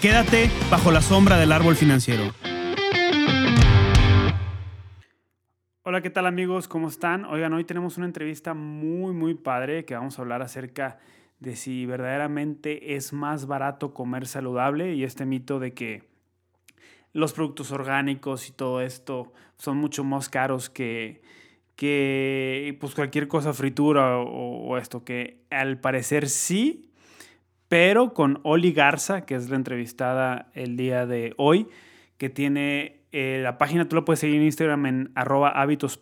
Quédate bajo la sombra del árbol financiero. Hola, ¿qué tal amigos? ¿Cómo están? Oigan, hoy tenemos una entrevista muy, muy padre que vamos a hablar acerca de si verdaderamente es más barato comer saludable y este mito de que los productos orgánicos y todo esto son mucho más caros que, que pues cualquier cosa fritura o, o esto, que al parecer sí, pero con Oli Garza, que es la entrevistada el día de hoy, que tiene eh, la página tú la puedes seguir en Instagram en arroba hábitos.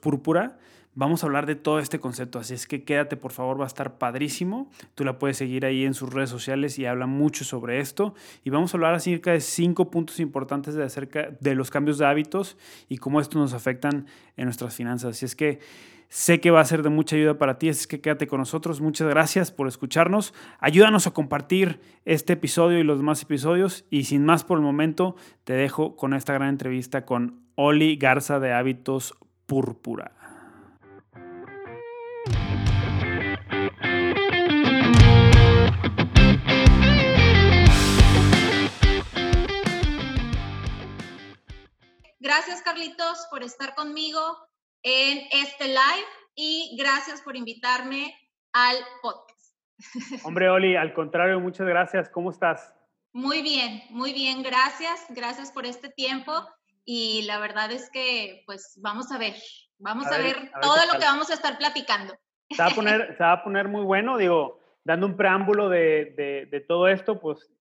Vamos a hablar de todo este concepto, así es que quédate por favor, va a estar padrísimo. Tú la puedes seguir ahí en sus redes sociales y habla mucho sobre esto. Y vamos a hablar acerca de cinco puntos importantes de, acerca de los cambios de hábitos y cómo estos nos afectan en nuestras finanzas. Así es que Sé que va a ser de mucha ayuda para ti, así que quédate con nosotros. Muchas gracias por escucharnos. Ayúdanos a compartir este episodio y los demás episodios. Y sin más por el momento, te dejo con esta gran entrevista con Oli Garza de Hábitos Púrpura. Gracias, Carlitos, por estar conmigo en este live y gracias por invitarme al podcast. Hombre, Oli, al contrario, muchas gracias. ¿Cómo estás? Muy bien, muy bien, gracias. Gracias por este tiempo y la verdad es que pues vamos a ver, vamos a, ver, todo lo que vamos a estar platicando. Se va a poner, se va a poner muy bueno, digo, dando un preámbulo de, de, de todo esto, pues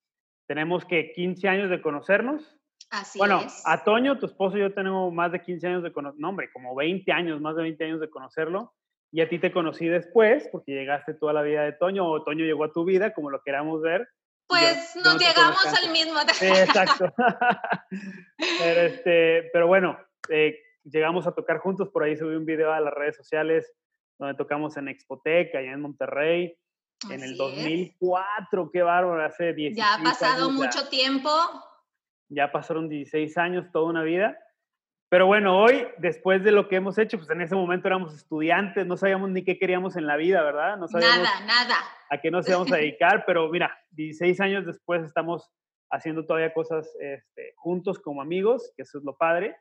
tenemos que 15 años de conocernos, Así bueno, es. a Toño, tu esposo y yo tenemos más de 15 años de conocerlo, no hombre, como 20 años, más de 20 años de conocerlo. Y a ti te conocí después, porque llegaste toda la vida de Toño, o Toño llegó a tu vida, como lo queramos ver. Pues yo, nos yo no llegamos al mismo Sí, exacto. pero, este, pero bueno, eh, llegamos a tocar juntos, por ahí subí un video a las redes sociales donde tocamos en Expotec, allá en Monterrey, Así en el 2004, es. qué bárbaro, hace 10 Ya ha pasado años, mucho tiempo, ya pasaron 16 años, toda una vida. Pero bueno, hoy, después de lo que hemos hecho, pues en ese momento éramos estudiantes, no sabíamos ni qué queríamos en la vida, ¿verdad? No sabíamos nada, nada. A qué nos íbamos a dedicar, pero mira, 16 años después estamos haciendo todavía cosas este, juntos como amigos, que eso es lo padre.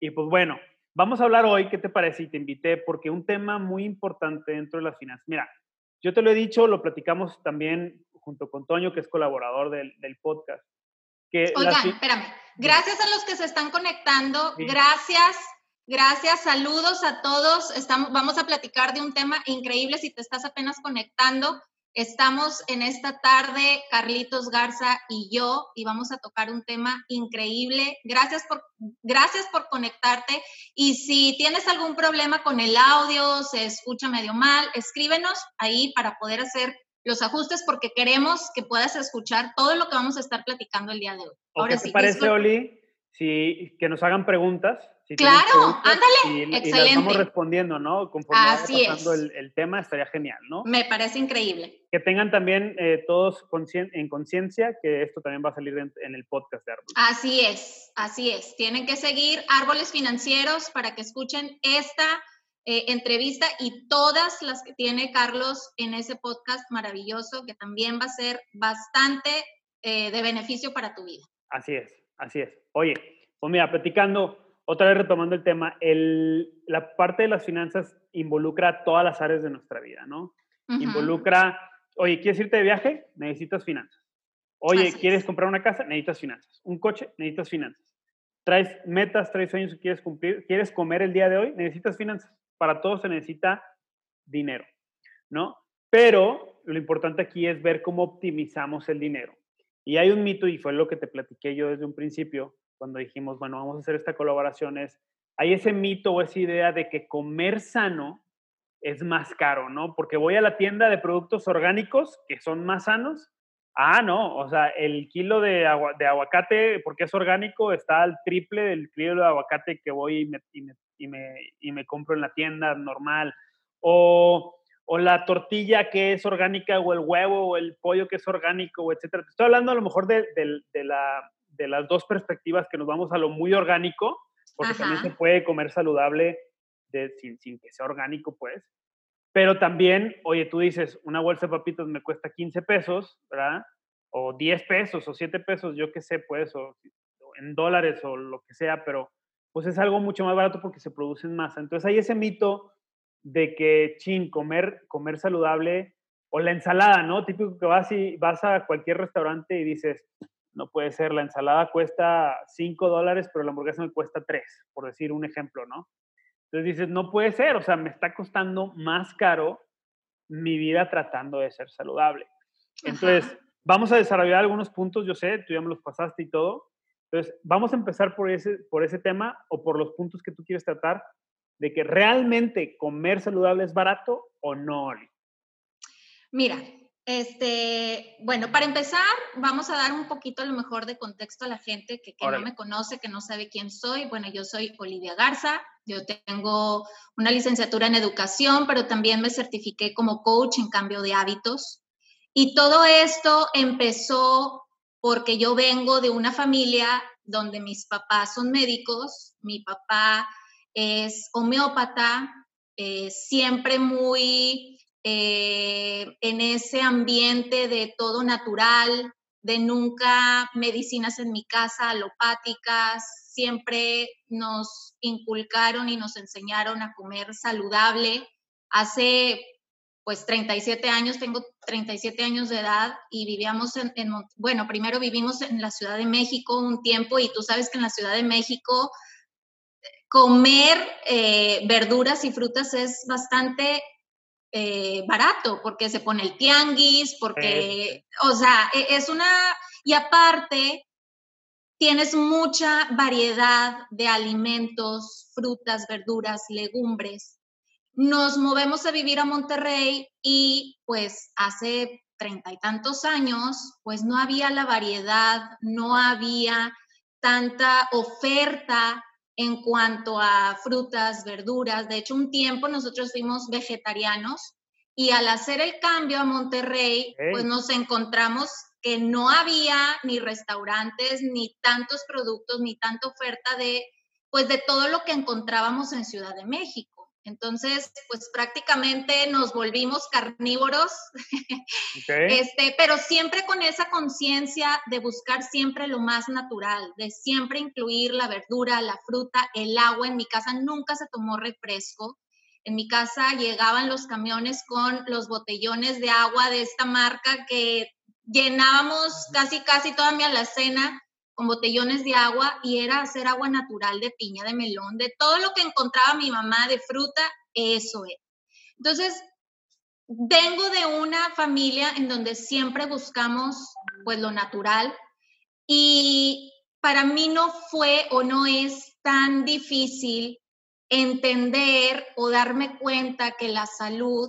Y pues bueno, vamos a hablar hoy, ¿qué te parece? Y te invité porque un tema muy importante dentro de las finanzas. Mira, yo te lo he dicho, lo platicamos también junto con Toño, que es colaborador del, del podcast. Que Oigan, las... espérame. Gracias a los que se están conectando. Sí. Gracias. Gracias, saludos a todos. Estamos, vamos a platicar de un tema increíble. Si te estás apenas conectando, estamos en esta tarde, Carlitos Garza y yo, y vamos a tocar un tema increíble. Gracias por, gracias por conectarte. Y si tienes algún problema con el audio, se escucha medio mal, escríbenos ahí para poder hacer los ajustes porque queremos que puedas escuchar todo lo que vamos a estar platicando el día de hoy. Ahora ¿Qué te sí, parece, disculpa. Oli, si, que nos hagan preguntas? Si claro, preguntas ándale, y, excelente. Y las vamos respondiendo, ¿no? Conforme Así pasando es. el, el, tema, estaría genial, ¿no? Me parece increíble. Que tengan también eh, todos en conciencia que esto también va a salir en, en el podcast de Árboles. Así es, así es. Tienen que seguir Árboles Financieros para que escuchen esta eh, entrevista y todas las que tiene Carlos en ese podcast maravilloso que también va a ser bastante eh, de beneficio para tu vida. Así es, así es. Oye, pues mira, platicando, otra vez retomando el tema, el, la parte de las finanzas involucra todas las áreas de nuestra vida, ¿no? Uh -huh. Involucra, oye, ¿quieres irte de viaje? Necesitas finanzas. Oye, así ¿quieres es. comprar una casa? Necesitas finanzas. Un coche? Necesitas finanzas. Traes metas, traes sueños que quieres cumplir, quieres comer el día de hoy, necesitas finanzas para todo se necesita dinero, ¿no? Pero lo importante aquí es ver cómo optimizamos el dinero. Y hay un mito, y fue lo que te platiqué yo desde un principio, cuando dijimos, bueno, vamos a hacer esta colaboración, es, hay ese mito o esa idea de que comer sano es más caro, ¿no? Porque voy a la tienda de productos orgánicos que son más sanos Ah, no, o sea, el kilo de, aguacate, porque es orgánico, está al triple del kilo de aguacate que voy y me, y me, y me, compro en la tienda normal. O, o, la tortilla que es orgánica, o el huevo, o el pollo que es orgánico, etcétera. Estoy hablando a lo mejor de, de, la, de las dos perspectivas que nos vamos a lo muy orgánico, porque también se puede comer saludable de, sin, sin que sea orgánico, pues. Pero también, oye, tú dices, una bolsa de papitas me cuesta 15 pesos, ¿verdad? O 10 pesos o 7 pesos, yo qué sé, pues, o en dólares o lo que sea, pero pues es algo mucho más barato porque se producen más. Entonces hay ese mito de que, chin, comer, comer saludable o la ensalada, ¿no? Típico que vas y vas a cualquier restaurante y dices, no puede ser, la ensalada cuesta 5 dólares, pero la hamburguesa me cuesta 3, por decir un ejemplo, ¿no? Entonces dices, no puede ser, o sea, me está costando más caro mi vida tratando de ser saludable. Entonces, vamos a desarrollar algunos puntos, yo sé, tú ya me los pasaste y todo. Entonces, vamos a empezar por ese, por ese tema o por los puntos que tú quieres tratar de que realmente comer saludable es barato o no, Mira, este, bueno, para empezar, vamos a dar un poquito a lo mejor de contexto a la gente que, que no me conoce, que no sabe quién soy. Bueno, yo soy Olivia Garza, yo tengo una licenciatura en educación, pero también me certifiqué como coach en cambio de hábitos. Y todo esto empezó porque yo vengo de una familia donde mis papás son médicos, mi papá es homeópata, eh, siempre muy eh, en ese ambiente de todo natural, de nunca medicinas en mi casa alopáticas, siempre nos inculcaron y nos enseñaron a comer saludable. Hace pues 37 años, tengo 37 años de edad y vivíamos en, bueno, primero vivimos en la Ciudad de México un tiempo y tú sabes que en la Ciudad de México comer eh, verduras y frutas es bastante eh, barato, porque se pone el tianguis, porque, o sea, e, es una, y aparte, tienes mucha variedad de alimentos, frutas, verduras, legumbres. Nos movemos a vivir a Monterrey y pues hace treinta y tantos años, pues no había la variedad, no había tanta oferta en cuanto a frutas, verduras. De hecho, un tiempo nosotros fuimos vegetarianos y al hacer el cambio a Monterrey, pues nos encontramos que no había ni restaurantes, ni tantos productos, ni tanta oferta de, pues de todo lo que encontrábamos en Ciudad de México. Entonces, pues prácticamente nos volvimos carnívoros, este, pero siempre con esa conciencia de buscar siempre lo más natural, de siempre incluir la verdura, la fruta, el agua. En mi casa nunca se tomó refresco. En mi casa llegaban los camiones con los botellones de agua de esta marca que llenábamos casi, casi toda mi alacena con botellones de agua y era hacer agua natural de piña, de melón, de todo lo que encontraba mi mamá de fruta, eso es. Entonces, vengo de una familia en donde siempre buscamos pues lo natural y para mí no fue o no es tan difícil entender o darme cuenta que la salud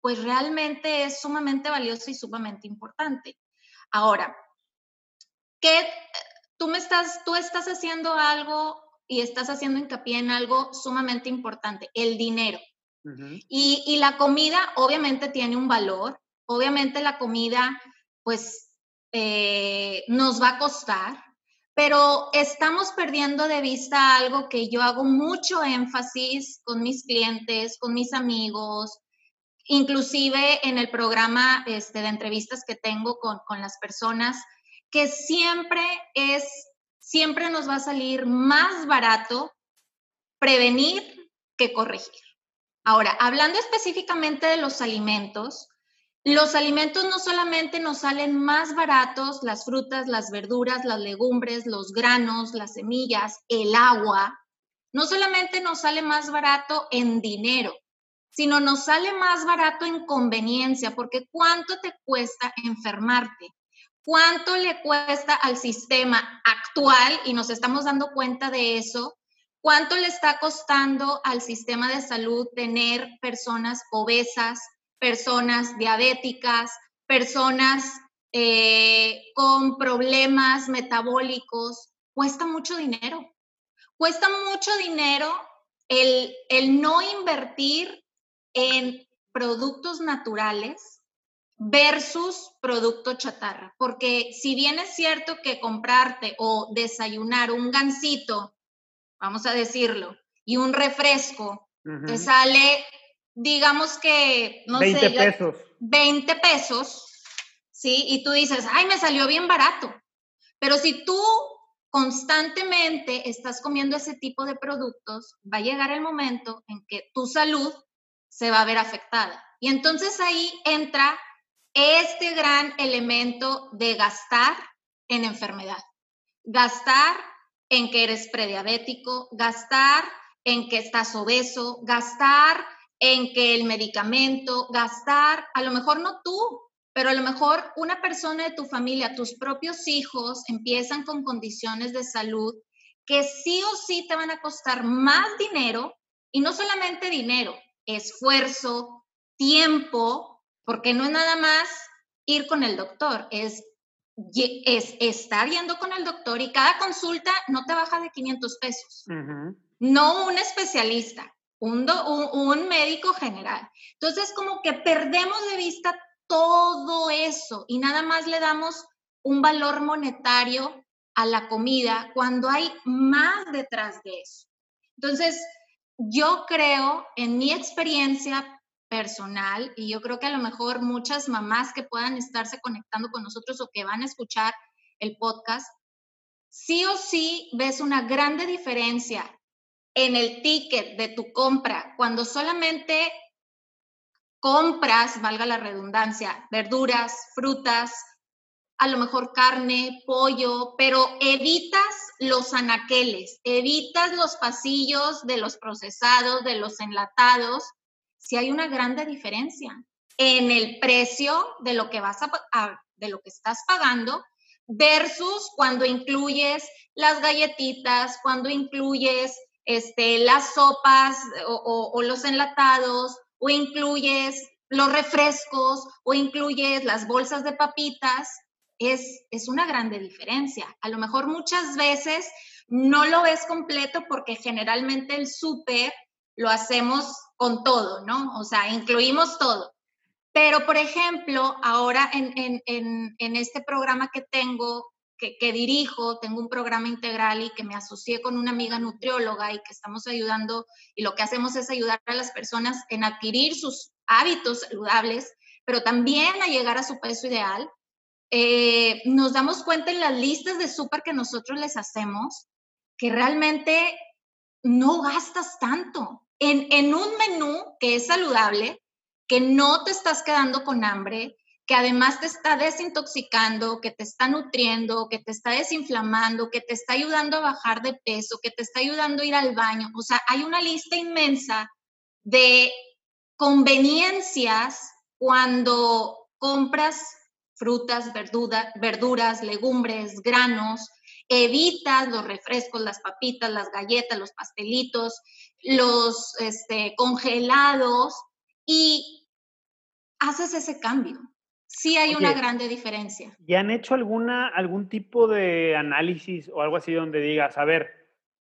pues realmente es sumamente valiosa y sumamente importante. Ahora, ¿qué tú me estás, tú estás haciendo algo y estás haciendo hincapié en algo sumamente importante, el dinero. y, y, la comida obviamente tiene un valor, obviamente la comida pues eh, nos va a costar, pero estamos perdiendo de vista algo que yo hago mucho énfasis con mis clientes, con mis amigos, inclusive en el programa este, de entrevistas que tengo con, con las personas, que siempre es, siempre nos va a salir más barato prevenir que corregir. Ahora, hablando específicamente de los alimentos, los alimentos no solamente nos salen más baratos, las frutas, las verduras, las legumbres, los granos, las semillas, el agua, no solamente nos sale más barato en dinero, sino nos sale más barato en conveniencia, porque ¿cuánto te cuesta enfermarte? ¿Cuánto le cuesta al sistema actual? Y nos estamos dando cuenta de eso. ¿Cuánto le está costando al sistema de salud tener personas obesas, personas diabéticas, personas eh, con problemas metabólicos, cuesta mucho dinero. Cuesta mucho dinero el, el no invertir en productos naturales versus producto chatarra. Porque si bien es cierto que comprarte o desayunar un gansito, vamos a decirlo, y un refresco, te sale, digamos que, no 20 pesos. 20 pesos, ¿sí? Y tú dices, ay, me salió bien barato. Pero si tú constantemente estás comiendo ese tipo de productos, va a llegar el momento en que tu salud se va a ver afectada. Y entonces ahí entra este gran elemento de gastar en enfermedad. Gastar en que eres prediabético, gastar en que estás obeso, gastar en que el medicamento, gastar, a lo mejor no tú, pero a lo mejor una persona de tu familia, tus propios hijos, empiezan con condiciones de salud que sí o sí te van a costar más dinero y no solamente dinero, esfuerzo, tiempo, porque no es nada más ir con el doctor, es, es estar yendo con el doctor y cada consulta no te baja de 500 pesos. No un especialista, un, un, médico general. Entonces, como que perdemos de vista todo eso y nada más le damos un valor monetario a la comida cuando hay más detrás de eso. Entonces, yo creo, en mi experiencia personal, y yo creo que a lo mejor muchas mamás que puedan estarse conectando con nosotros o que van a escuchar el podcast, sí o sí ves una grande diferencia en el ticket de tu compra, cuando solamente compras, valga la redundancia, verduras, frutas, a lo mejor carne, pollo, pero evitas los anaqueles, evitas los pasillos de los procesados, de los enlatados, si hay una grande diferencia en el precio de lo que vas a, de lo que estás pagando versus cuando incluyes las galletitas, cuando incluyes este, las sopas o, los enlatados, o incluyes los refrescos, o incluyes las bolsas de papitas, es, es una grande diferencia. A lo mejor muchas veces no lo ves completo porque generalmente el súper lo hacemos con todo, ¿no? O sea, incluimos todo. Pero, por ejemplo, ahora en, este programa que tengo que, dirijo, tengo un programa integral y que me asocié con una amiga nutrióloga y que estamos ayudando y lo que hacemos es ayudar a las personas en adquirir sus hábitos saludables, pero también a llegar a su peso ideal. Eh, nos damos cuenta en las listas de súper que nosotros les hacemos que realmente no gastas tanto. En, un menú que es saludable, que no te estás quedando con hambre, que además te está desintoxicando, que te está nutriendo, que te está desinflamando, que te está ayudando a bajar de peso, que te está ayudando a ir al baño. O sea, hay una lista inmensa de conveniencias cuando compras frutas, verduras, legumbres, granos, evitas los refrescos, las papitas, las galletas, los pastelitos, los este, congelados y haces ese cambio sí hay una grande diferencia. ¿Y han hecho alguna, algún tipo de análisis o algo así donde digas, a ver,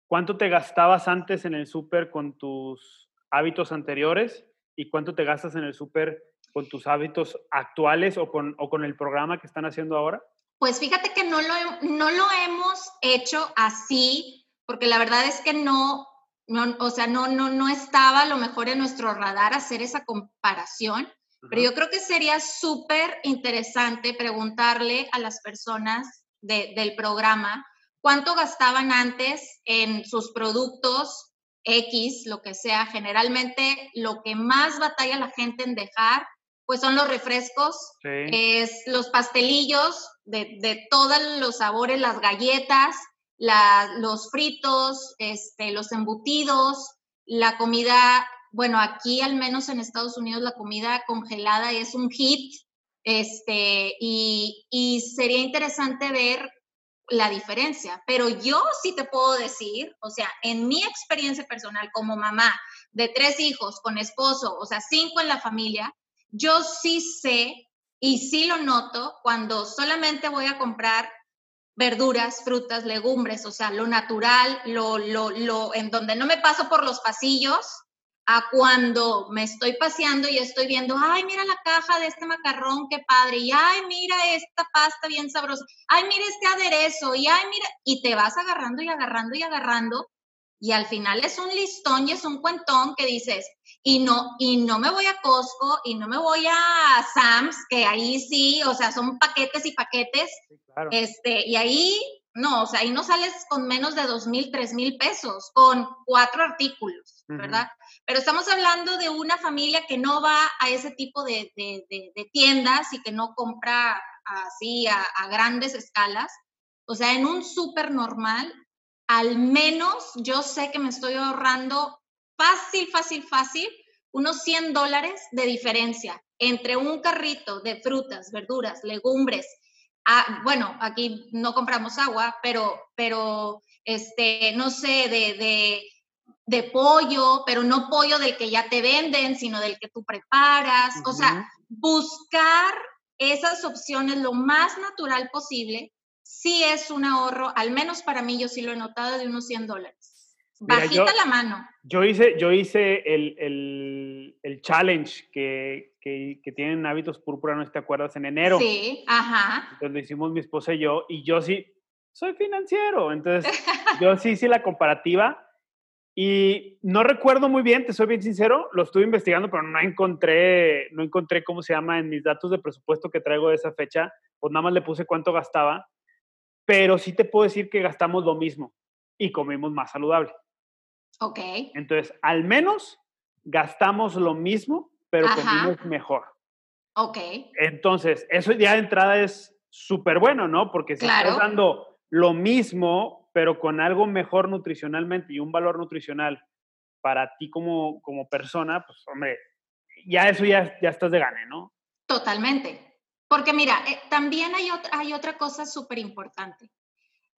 ¿cuánto te gastabas antes en el súper con tus hábitos anteriores y cuánto te gastas en el súper con tus hábitos actuales o con, o con el programa que están haciendo ahora? Pues fíjate que no lo, no lo hemos hecho así, porque la verdad es que no, no o sea, no, no, no estaba a lo mejor en nuestro radar hacer esa comparación. Pero yo creo que sería súper interesante preguntarle a las personas del programa cuánto gastaban antes en sus productos X, lo que sea. Generalmente lo que más batalla la gente en dejar, pues son los refrescos, es los pastelillos de, todos los sabores, las galletas, los fritos, este, los embutidos, la comida bueno, aquí al menos en Estados Unidos la comida congelada es un hit, este, y, y sería interesante ver la diferencia, pero yo sí te puedo decir, o sea, en mi experiencia personal como mamá de tres hijos con esposo, o sea, cinco en la familia, yo sí sé Y sí lo noto cuando solamente voy a comprar verduras, frutas, legumbres, o sea, lo natural, lo, lo, lo, en donde no me paso por los pasillos, a cuando me estoy paseando y estoy viendo, ay, mira la caja de este macarrón, qué padre, y ay, mira esta pasta bien sabrosa, ay, mira este aderezo, y ay, mira, y te vas agarrando y agarrando y agarrando, y al final es un listón y es un cuentón que dices, y no, y no me voy a Costco y no me voy a Sam's, que ahí sí, o sea, son paquetes y paquetes, este, y ahí, no, o sea, ahí no sales con menos de dos mil, tres mil pesos, con cuatro artículos, ¿verdad? Pero estamos hablando de una familia que no va a ese tipo de, tiendas y que no compra así a, a grandes escalas. O sea, en un súper normal, al menos yo sé que me estoy ahorrando fácil, fácil, fácil, unos 100 dólares de diferencia entre un carrito de frutas, verduras, legumbres. Ah, bueno, aquí no compramos agua, pero, pero este, no sé, de, de, pollo, pero no pollo del que ya te venden, sino del que tú preparas. O sea, buscar esas opciones lo más natural posible sí es un ahorro, al menos para mí yo sí lo he notado, de unos 100 dólares. Bajita la mano. Yo hice, yo hice el, el, el challenge que, que, que, tienen hábitos púrpura, ¿no te acuerdas? En enero. Sí, ajá. Donde hicimos mi esposa y yo, y yo sí, soy financiero, entonces yo sí hice la comparativa y no recuerdo muy bien, te soy bien sincero, lo estuve investigando, pero no encontré, no encontré cómo se llama en mis datos de presupuesto que traigo de esa fecha, pues nada más le puse cuánto gastaba pero sí te puedo decir que gastamos lo mismo y comemos más saludable. Ok. Entonces, al menos gastamos lo mismo, pero comemos mejor. Ok. Entonces, eso ya de entrada es súper bueno, ¿no? Porque si estás dando lo mismo, pero con algo mejor nutricionalmente y un valor nutricional para ti como, como persona, pues hombre, ya eso ya, ya estás de gane, ¿no? Totalmente. Porque mira, eh, también hay otra, hay otra cosa súper importante.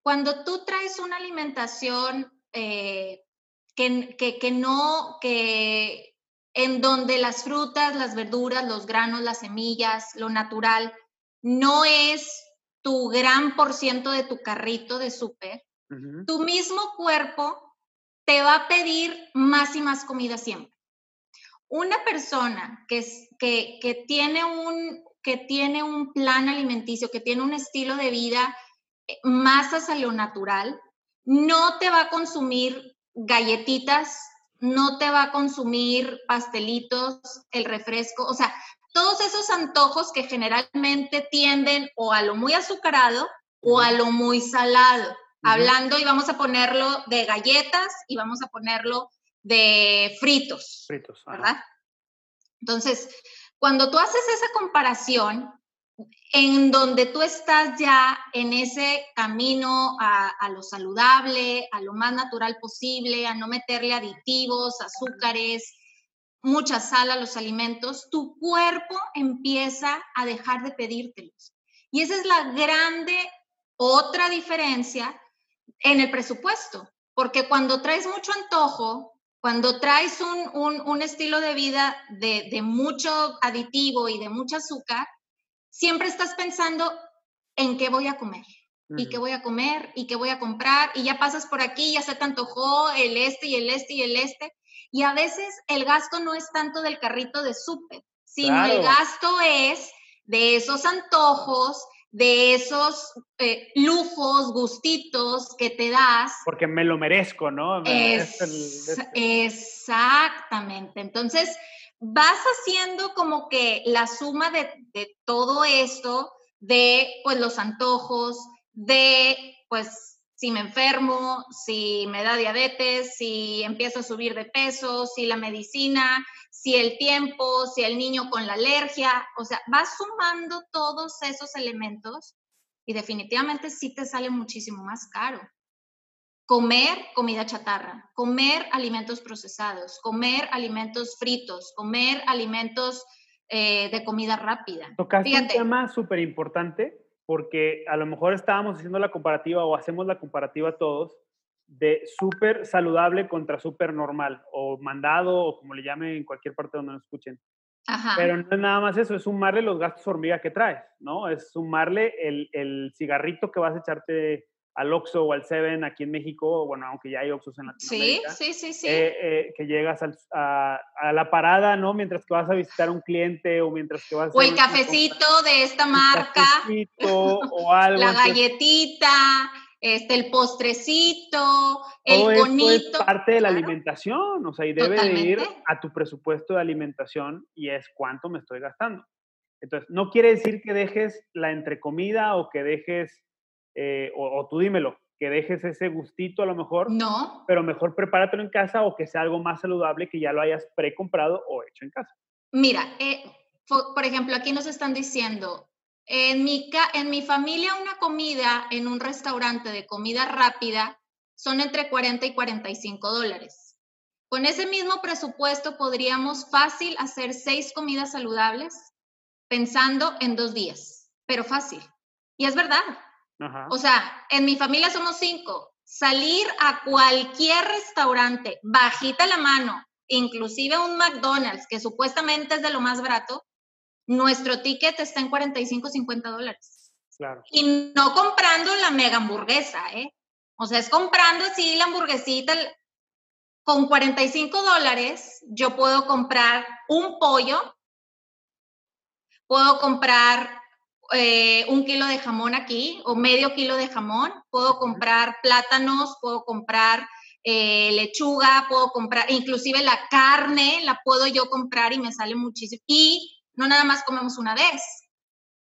Cuando tú traes una alimentación eh, que, que, que, no, que en donde las frutas, las verduras, los granos, las semillas, lo natural, no es tu gran por ciento de tu carrito de súper, tu mismo cuerpo te va a pedir más y más comida siempre. Una persona que, que, que tiene un, que tiene un plan alimenticio, que tiene un estilo de vida eh, más hacia lo natural, no te va a consumir galletitas, no te va a consumir pastelitos, el refresco, o sea, todos esos antojos que generalmente tienden o a lo muy azucarado o a lo muy salado. Hablando y vamos a ponerlo de galletas y vamos a ponerlo de fritos. Fritos, ¿verdad? Entonces, cuando tú haces esa comparación, en donde tú estás ya en ese camino a, lo saludable, a lo más natural posible, a no meterle aditivos, azúcares, mucha sal a los alimentos, tu cuerpo empieza a dejar de pedírtelos. Y esa es la grande otra diferencia en el presupuesto, porque cuando traes mucho antojo, cuando traes un, estilo de vida de, mucho aditivo y de mucho azúcar, siempre estás pensando en qué voy a comer y qué voy a comer y qué voy a comprar y ya pasas por aquí, ya se te antojó el este y el este y el este. Y a veces el gasto no es tanto del carrito de súper, sino el gasto es de esos antojos, de esos eh, lujos, gustitos que te das. Porque me lo merezco, ¿no? Exactamente. Entonces, vas haciendo como que la suma de, todo esto, de pues los antojos, de pues si me enfermo, si me da diabetes, si empiezo a subir de peso, si la medicina, si el tiempo, si el niño con la alergia, o sea, vas sumando todos esos elementos y definitivamente sí te sale muchísimo más caro. Comer comida chatarra, comer alimentos procesados, comer alimentos fritos, comer alimentos eh, de comida rápida. Tocaste un tema súper importante porque a lo mejor estábamos haciendo la comparativa o hacemos la comparativa todos de súper saludable contra súper normal o mandado o como le llamen en cualquier parte donde nos escuchen. Pero no es nada más eso, es sumarle los gastos hormiga que traes, ¿no? Es sumarle el, el cigarrito que vas a echarte al Oxxo o al Seven aquí en México, bueno, aunque ya hay Oxxos en Latinoamérica. Sí, sí, sí, sí. Eh, eh, que llegas a, a, la parada, ¿no? Mientras que vas a visitar a un cliente o mientras que vas a... O el cafecito de esta marca. o algo. La galletita, este, el postrecito, el Todo conito. es parte de la alimentación, o sea, y debe de ir a tu presupuesto de alimentación y es cuánto me estoy gastando. Entonces, no quiere decir que dejes la entrecomida o que dejes, eh, o, tú dímelo, que dejes ese gustito a lo mejor. No. Pero mejor prepáratelo en casa o que sea algo más saludable que ya lo hayas precomprado o hecho en casa. Mira, eh, por ejemplo, aquí nos están diciendo, en mi, en mi familia una comida en un restaurante de comida rápida son entre 40 y 45 dólares. Con ese mismo presupuesto podríamos fácil hacer seis comidas saludables pensando en dos días, pero fácil. Y es verdad. O sea, en mi familia somos cinco. Salir a cualquier restaurante, bajita la mano, inclusive un McDonald's, que supuestamente es de lo más barato, nuestro ticket está en 45, 50 dólares. Claro. Y no comprando la mega hamburguesa, ¿eh? O sea, es comprando así la hamburguesita. Con 45 dólares yo puedo comprar un pollo, puedo comprar eh, un kilo de jamón aquí o medio kilo de jamón, puedo comprar plátanos, puedo comprar eh, lechuga, puedo comprar, inclusive la carne la puedo yo comprar y me sale muchísimo. Y no nada más comemos una vez.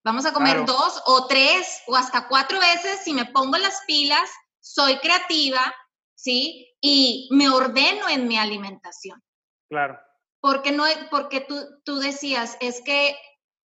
Vamos a comer dos o tres o hasta cuatro veces si me pongo las pilas, soy creativa, ¿sí? Y me ordeno en mi alimentación. Claro. Porque, no, porque tú, tú decías, es que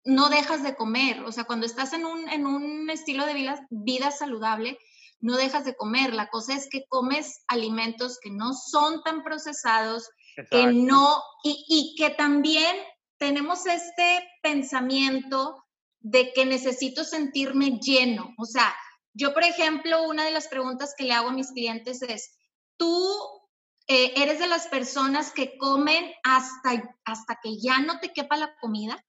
no dejas de comer, o sea, cuando estás en un, en un estilo de vida, vida saludable, no dejas de comer. La cosa es que comes alimentos que no son tan procesados, que no, y, y, que también tenemos este pensamiento de que necesito sentirme lleno. O sea, yo, por ejemplo, una de las preguntas que le hago a mis clientes es, ¿tú eh, eres de las personas que comen hasta, hasta que ya no te quepa la comida?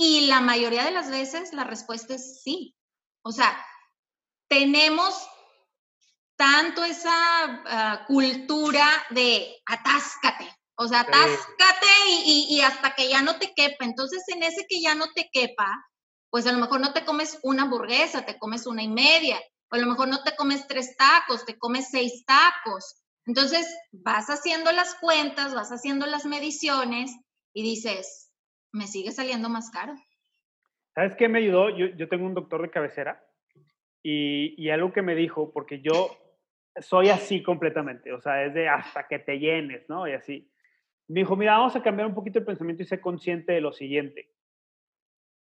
Y la mayoría de las veces la respuesta es sí. O sea, tenemos tanto esa ah, cultura de atáscate, o sea, atáscate y, hasta que ya no te quepa. Entonces, en ese que ya no te quepa, pues a lo mejor no te comes una hamburguesa, te comes una y media. O a lo mejor no te comes tres tacos, te comes seis tacos. Entonces, vas haciendo las cuentas, vas haciendo las mediciones y dices, me sigue saliendo más caro. ¿Sabes qué me ayudó? Yo, yo tengo un doctor de cabecera y, y algo que me dijo, porque yo soy así completamente, o sea, es de hasta que te llenes, ¿no? Y así me dijo, mira, vamos a cambiar un poquito el pensamiento y ser consciente de lo siguiente.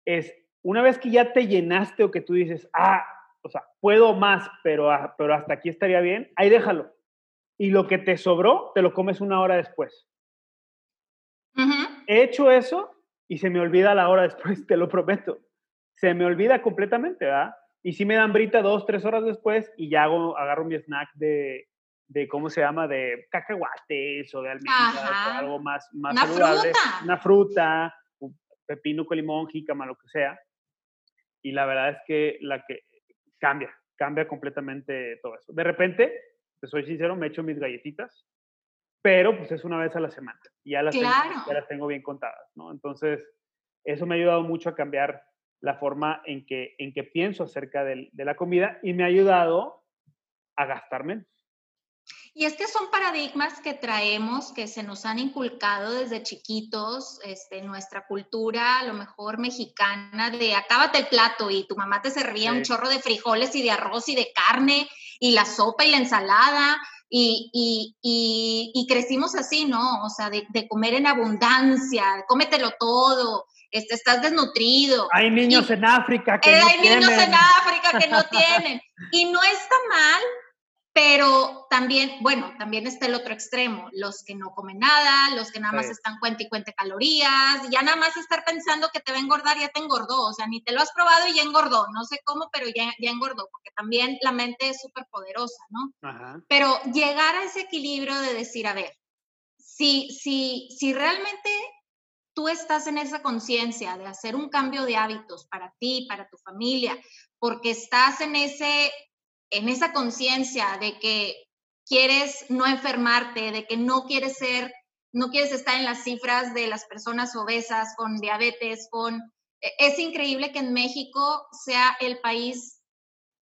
Es, una vez que ya te llenaste o que tú dices, ah, o sea, puedo más, pero, ah, pero hasta aquí estaría bien, ahí déjalo. Y lo que te sobró, te lo comes una hora después. He hecho eso y se me olvida la hora después, te lo prometo. Se me olvida completamente, ¿verdad? Y si me dan brita dos, tres horas después y ya hago, agarro mi snack de, de cómo se llama, de cacahuates o de almendras o algo más, más una saludable. Fruta. Una fruta, un pepino con limón, jícama, lo que sea. Y la verdad es que la que cambia, cambia completamente todo eso. De repente, te soy sincero, me echo mis galletitas, pero pues es una vez a la semana. Y ya las, tengo, ya las tengo bien contadas, ¿no? Entonces, eso me ha ayudado mucho a cambiar la forma en que, en que pienso acerca de, de la comida y me ha ayudado a gastar menos. Y es que son paradigmas que traemos, que se nos han inculcado desde chiquitos, este, nuestra cultura, a lo mejor mexicana, de acábate el plato y tu mamá te servía un chorro de frijoles y de arroz y de carne y la sopa y la ensalada. Y, y, y, crecimos así, ¿no? O sea, de, de, comer en abundancia, cómetelo todo, este, estás desnutrido. Hay niños en África que eh, no hay niños en África que no tienen. Y no está mal pero también, bueno, también está el otro extremo, los que no comen nada, los que nada más están cuenta y cuente calorías, ya nada más estar pensando que te va a engordar, ya te engordó, o sea, ni te lo has probado y ya engordó, no sé cómo, pero ya, ya engordó, porque también la mente es súper poderosa, ¿no? Pero llegar a ese equilibrio de decir, a ver, si, si, si realmente tú estás en esa conciencia de hacer un cambio de hábitos para ti, para tu familia, porque estás en, ese, en esa conciencia de que quieres no enfermarte, de que no quieres ser, no quieres estar en las cifras de las personas obesas con diabetes, con... E, es increíble que en México sea el país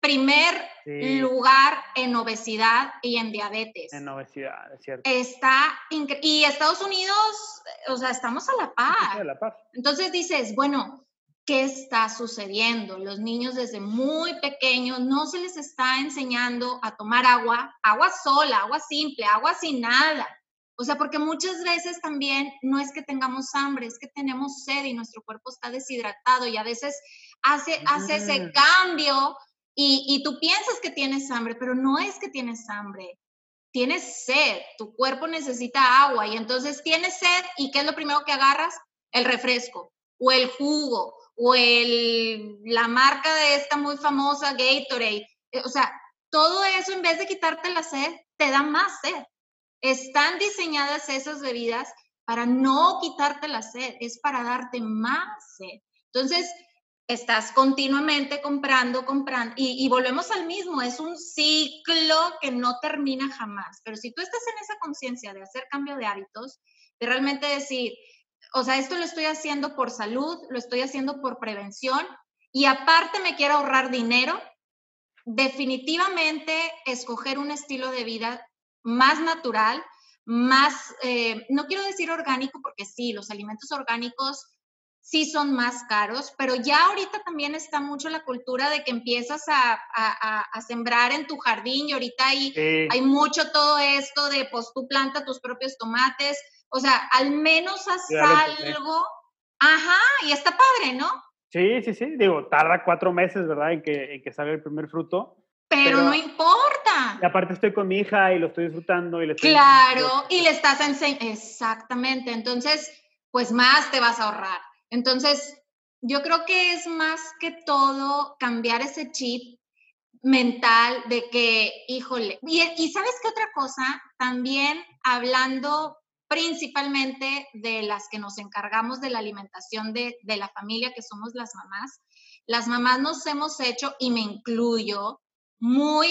primer lugar en obesidad y en diabetes. En obesidad, es cierto. Está y Estados Unidos, o sea, estamos a la par. A la par. Entonces dices, bueno, ¿qué está sucediendo? Los niños desde muy pequeños no se les está enseñando a tomar agua, agua sola, agua simple, agua sin nada. O sea, porque muchas veces también no es que tengamos hambre, es que tenemos sed y nuestro cuerpo está deshidratado y a veces hace, hace ese mm. cambio y, tú piensas que tienes hambre, pero no es que tienes hambre, tienes sed, tu cuerpo necesita agua y entonces tienes sed y ¿qué es lo primero que agarras? El refresco o el jugo o el, la marca de esta muy famosa Gatorade. Eh, o sea, todo eso en vez de quitarte la sed, te da más sed. Están diseñadas esas bebidas para no quitarte la sed, es para darte más sed. Entonces, estás continuamente comprando, comprando, y, volvemos al mismo, es un ciclo que no termina jamás. Pero si tú estás en esa conciencia de hacer cambio de hábitos, de realmente decir, o sea, esto lo estoy haciendo por salud, lo estoy haciendo por prevención, y aparte me quiero ahorrar dinero, definitivamente escoger un estilo de vida más natural, más, eh, no quiero decir orgánico, porque sí, los alimentos orgánicos sí son más caros, pero ya ahorita también está mucho la cultura de que empiezas a, sembrar en tu jardín y ahorita hay, hay mucho todo esto de pues tú planta tus propios tomates, o sea, al menos haz algo, ajá, y está padre, ¿no? Sí, sí, sí, digo, tarda cuatro meses, ¿verdad? En que, en que salga el primer fruto. Pero, no importa. Y aparte estoy con mi hija y lo estoy disfrutando y le estoy Claro, y le estás enseñando, exactamente, entonces, pues más te vas a ahorrar. Entonces, yo creo que es más que todo cambiar ese chip mental de que, híjole, y, sabes qué otra cosa, también hablando principalmente de las que nos encargamos de la alimentación de, de la familia, que somos las mamás, las mamás nos hemos hecho, y me incluyo, muy,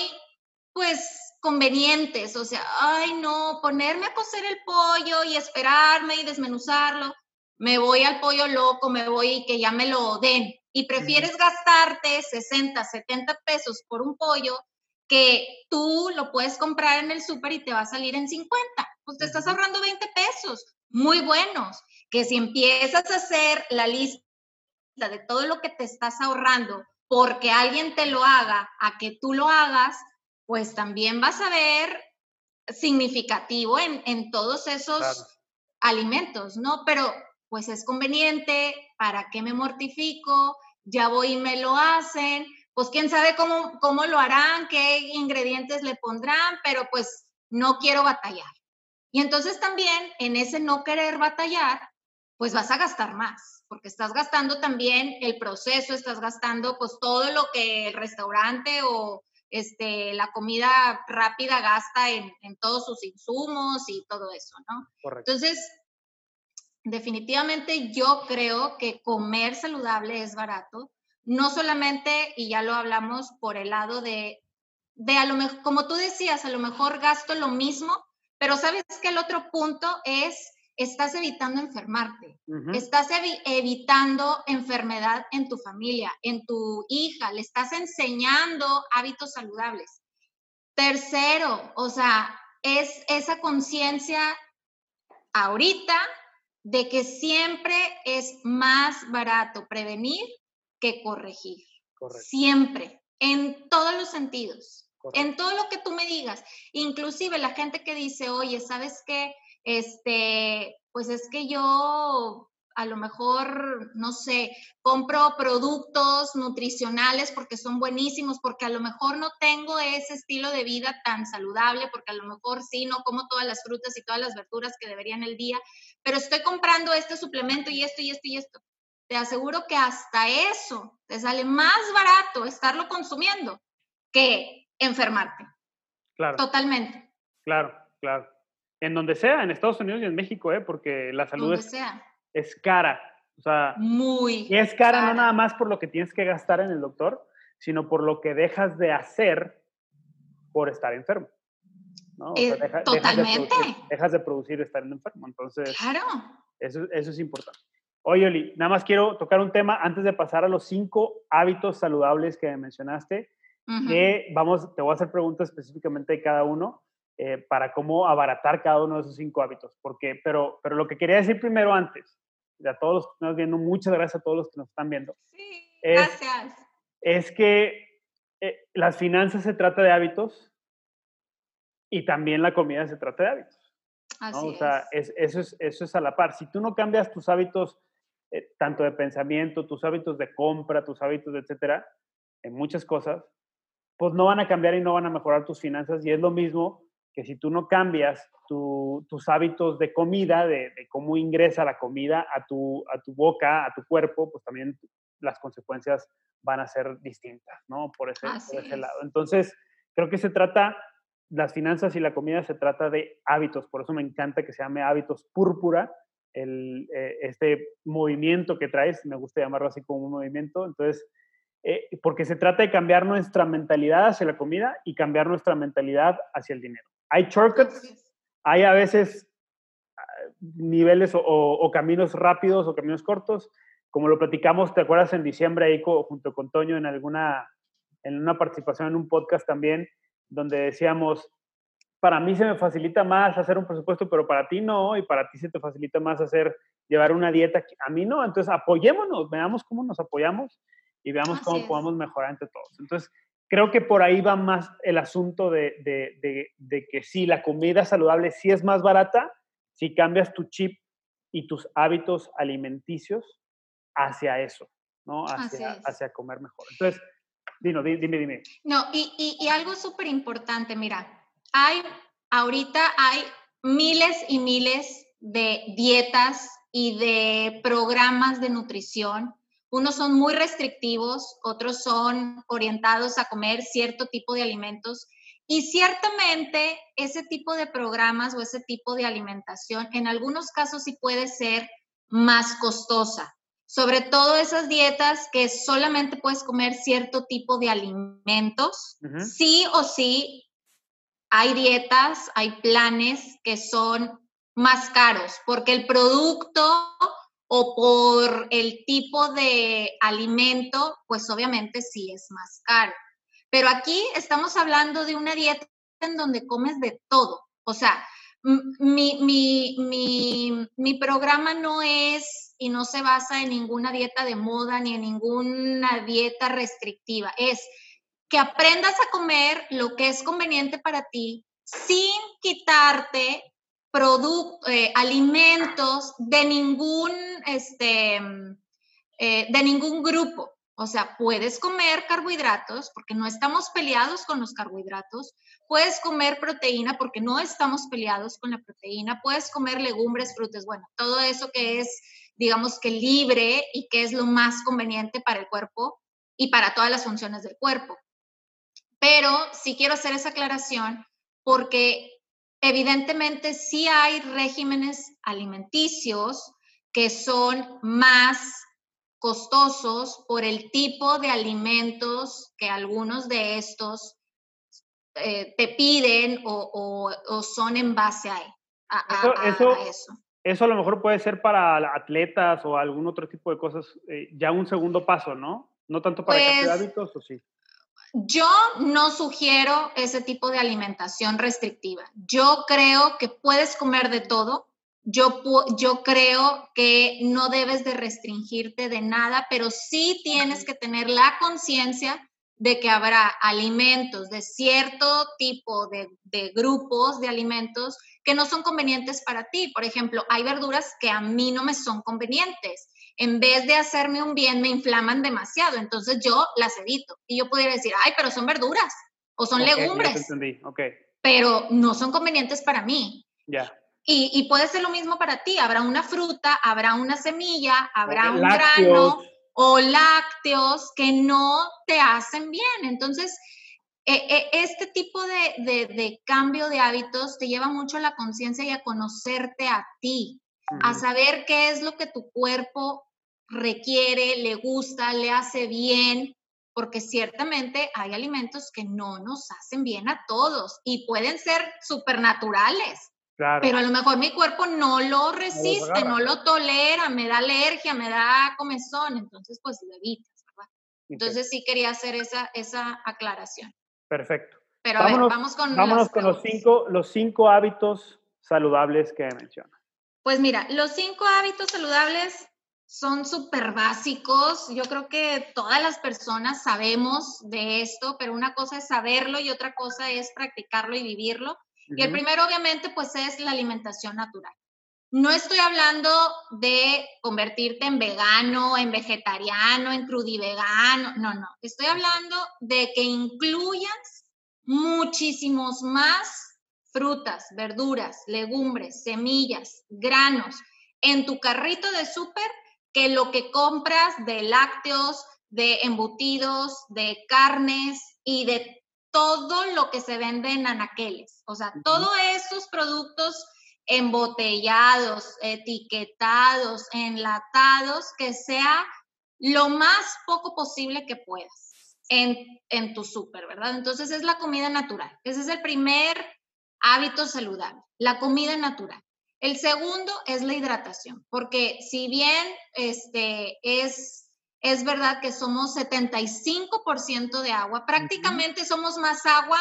pues, convenientes, o sea, ay, no, ponerme a cocer el pollo y esperarme y desmenuzarlo me voy al pollo loco, me voy y que ya me lo den. Y prefieres gastarte 60, 70 pesos por un pollo que tú lo puedes comprar en el súper y te va a salir en 50. Pues te estás ahorrando 20 pesos, muy buenos. Que si empiezas a hacer la lista de todo lo que te estás ahorrando porque alguien te lo haga, a que tú lo hagas, pues también vas a ver significativo en, en todos esos alimentos, ¿no? Pero pues es conveniente, ¿para qué me mortifico? Ya voy y me lo hacen, pues quién sabe cómo, cómo lo harán, qué ingredientes le pondrán, pero pues no quiero batallar. Y entonces también en ese no querer batallar, pues vas a gastar más, porque estás gastando también el proceso, estás gastando pues todo lo que el restaurante o este, la comida rápida gasta en, en todos sus insumos y todo eso, ¿no? Correcto. Entonces, definitivamente yo creo que comer saludable es barato, no solamente, y ya lo hablamos por el lado de, de a lo mejor, como tú decías, a lo mejor gasto lo mismo, pero sabes que el otro punto es, estás evitando enfermarte, estás evitando enfermedad en tu familia, en tu hija, le estás enseñando hábitos saludables. Tercero, o sea, es esa conciencia ahorita de que siempre es más barato prevenir que corregir. Siempre, en todos los sentidos, en todo lo que tú me digas. Inclusive la gente que dice, oye, ¿sabes qué? Este, pues es que yo a lo mejor, no sé, compro productos nutricionales porque son buenísimos, porque a lo mejor no tengo ese estilo de vida tan saludable, porque a lo mejor sí, no como todas las frutas y todas las verduras que deberían el día, pero estoy comprando este suplemento y esto y esto y esto. Te aseguro que hasta eso te sale más barato estarlo consumiendo que enfermarte. Claro. Totalmente. Claro, claro. En donde sea, en Estados Unidos y en México, ¿eh? porque la salud es, es cara. O sea, muy. Y es cara, no nada más por lo que tienes que gastar en el doctor, sino por lo que dejas de hacer por estar enfermo. ¿no? Eh, totalmente. Dejas de, producir, estar enfermo. Entonces, claro. Eso, eso es importante. Oye, Oli, nada más quiero tocar un tema antes de pasar a los cinco hábitos saludables que mencionaste. Que vamos, te voy a hacer preguntas específicamente de cada uno eh, para cómo abaratar cada uno de esos cinco hábitos. Porque, pero, pero lo que quería decir primero antes, a todos los que están viendo, muchas gracias a todos los que nos están viendo. Sí, gracias. Es que eh, las finanzas se trata de hábitos y también la comida se trata de hábitos. Así O sea, es. eso, es, eso es a la par. Si tú no cambias tus hábitos, eh, tanto de pensamiento, tus hábitos de compra, tus hábitos, de etcétera, en muchas cosas, pues no van a cambiar y no van a mejorar tus finanzas. Y es lo mismo que si tú no cambias tus hábitos de comida, de, cómo ingresa la comida a tu, a tu boca, a tu cuerpo, pues también las consecuencias van a ser distintas, ¿no? Por ese, por ese lado. Entonces, creo que se trata, las finanzas y la comida se trata de hábitos, por eso me encanta que se llame hábitos púrpura, el, eh, este movimiento que traes, me gusta llamarlo así como un movimiento, entonces, eh, porque se trata de cambiar nuestra mentalidad hacia la comida y cambiar nuestra mentalidad hacia el dinero. Hay shortcuts, hay a veces ah, niveles o, caminos rápidos o caminos cortos, como lo platicamos, ¿te acuerdas en diciembre ahí junto con Toño en alguna, en una participación en un podcast también, donde decíamos, para mí se me facilita más hacer un presupuesto, pero para ti no, y para ti se te facilita más hacer, llevar una dieta, a mí no, entonces apoyémonos, veamos cómo nos apoyamos y veamos cómo podemos mejorar entre todos. Entonces, creo que por ahí va más el asunto de, de, que sí, la comida saludable sí es más barata si cambias tu chip y tus hábitos alimenticios hacia eso, ¿no? Hacia, hacia comer mejor. Entonces, dime, dime, dime. No, y, y, algo súper importante, mira, hay, ahorita hay miles y miles de dietas y de programas de nutrición unos son muy restrictivos, otros son orientados a comer cierto tipo de alimentos y ciertamente ese tipo de programas o ese tipo de alimentación en algunos casos sí puede ser más costosa. Sobre todo esas dietas que solamente puedes comer cierto tipo de alimentos, sí o sí hay dietas, hay planes que son más caros porque el producto o por el tipo de alimento, pues obviamente sí es más caro. Pero aquí estamos hablando de una dieta en donde comes de todo. O sea, mi, mi, programa no es y no se basa en ninguna dieta de moda ni en ninguna dieta restrictiva. Es que aprendas a comer lo que es conveniente para ti sin quitarte productos, eh, alimentos de ningún, este, eh, de ningún grupo. O sea, puedes comer carbohidratos porque no estamos peleados con los carbohidratos. Puedes comer proteína porque no estamos peleados con la proteína. Puedes comer legumbres, frutas, bueno, todo eso que es, digamos que libre y que es lo más conveniente para el cuerpo y para todas las funciones del cuerpo. Pero sí quiero hacer esa aclaración porque Evidentemente sí hay regímenes alimenticios que son más costosos por el tipo de alimentos que algunos de estos eh, te piden o, son en base a, eso, eso, a lo mejor puede ser para atletas o algún otro tipo de cosas, eh, ya un segundo paso, ¿no? No tanto para cambiar pues hábitos, ¿o sí? Yo no sugiero ese tipo de alimentación restrictiva. Yo creo que puedes comer de todo. Yo, yo creo que no debes de restringirte de nada, pero sí tienes que tener la conciencia de que habrá alimentos de cierto tipo de, de, grupos de alimentos que no son convenientes para ti. Por ejemplo, hay verduras que a mí no me son convenientes en vez de hacerme un bien, me inflaman demasiado. Entonces yo las evito. Y yo pudiera decir, ay, pero son verduras o son legumbres. Entendí. Okay. Pero no son convenientes para mí. Ya. Y, puede ser lo mismo para ti. Habrá una fruta, habrá una semilla, habrá un grano o lácteos que no te hacen bien. Entonces, e, e, este tipo de, de, de, cambio de hábitos te lleva mucho a la conciencia y a conocerte a ti. a saber qué es lo que tu cuerpo requiere, le gusta, le hace bien, porque ciertamente hay alimentos que no nos hacen bien a todos y pueden ser supernaturales. Claro. Pero a lo mejor mi cuerpo no lo resiste, no lo, tolera, me da alergia, me da comezón, entonces pues lo evitas, ¿verdad? Entonces sí quería hacer esa, esa aclaración. Perfecto. Pero a ver, vamos con, vámonos con los cinco, los cinco hábitos saludables que menciona. Pues mira, los cinco hábitos saludables son súper básicos. Yo creo que todas las personas sabemos de esto, pero una cosa es saberlo y otra cosa es practicarlo y vivirlo. Y el primero, obviamente, pues es la alimentación natural. No estoy hablando de convertirte en vegano, en vegetariano, en crudivegano, no, no. Estoy hablando de que incluyas muchísimos más frutas, verduras, legumbres, semillas, granos en tu carrito de súper que lo que compras de lácteos, de embutidos, de carnes y de todo lo que se vende en anaqueles. O sea, todos esos productos embotellados, etiquetados, enlatados, que sea lo más poco posible que puedas en, en tu súper, ¿verdad? Entonces es la comida natural. Ese es el primer hábito saludable, la comida natural. El segundo es la hidratación, porque si bien este, es, es verdad que somos 75% de agua, prácticamente somos más agua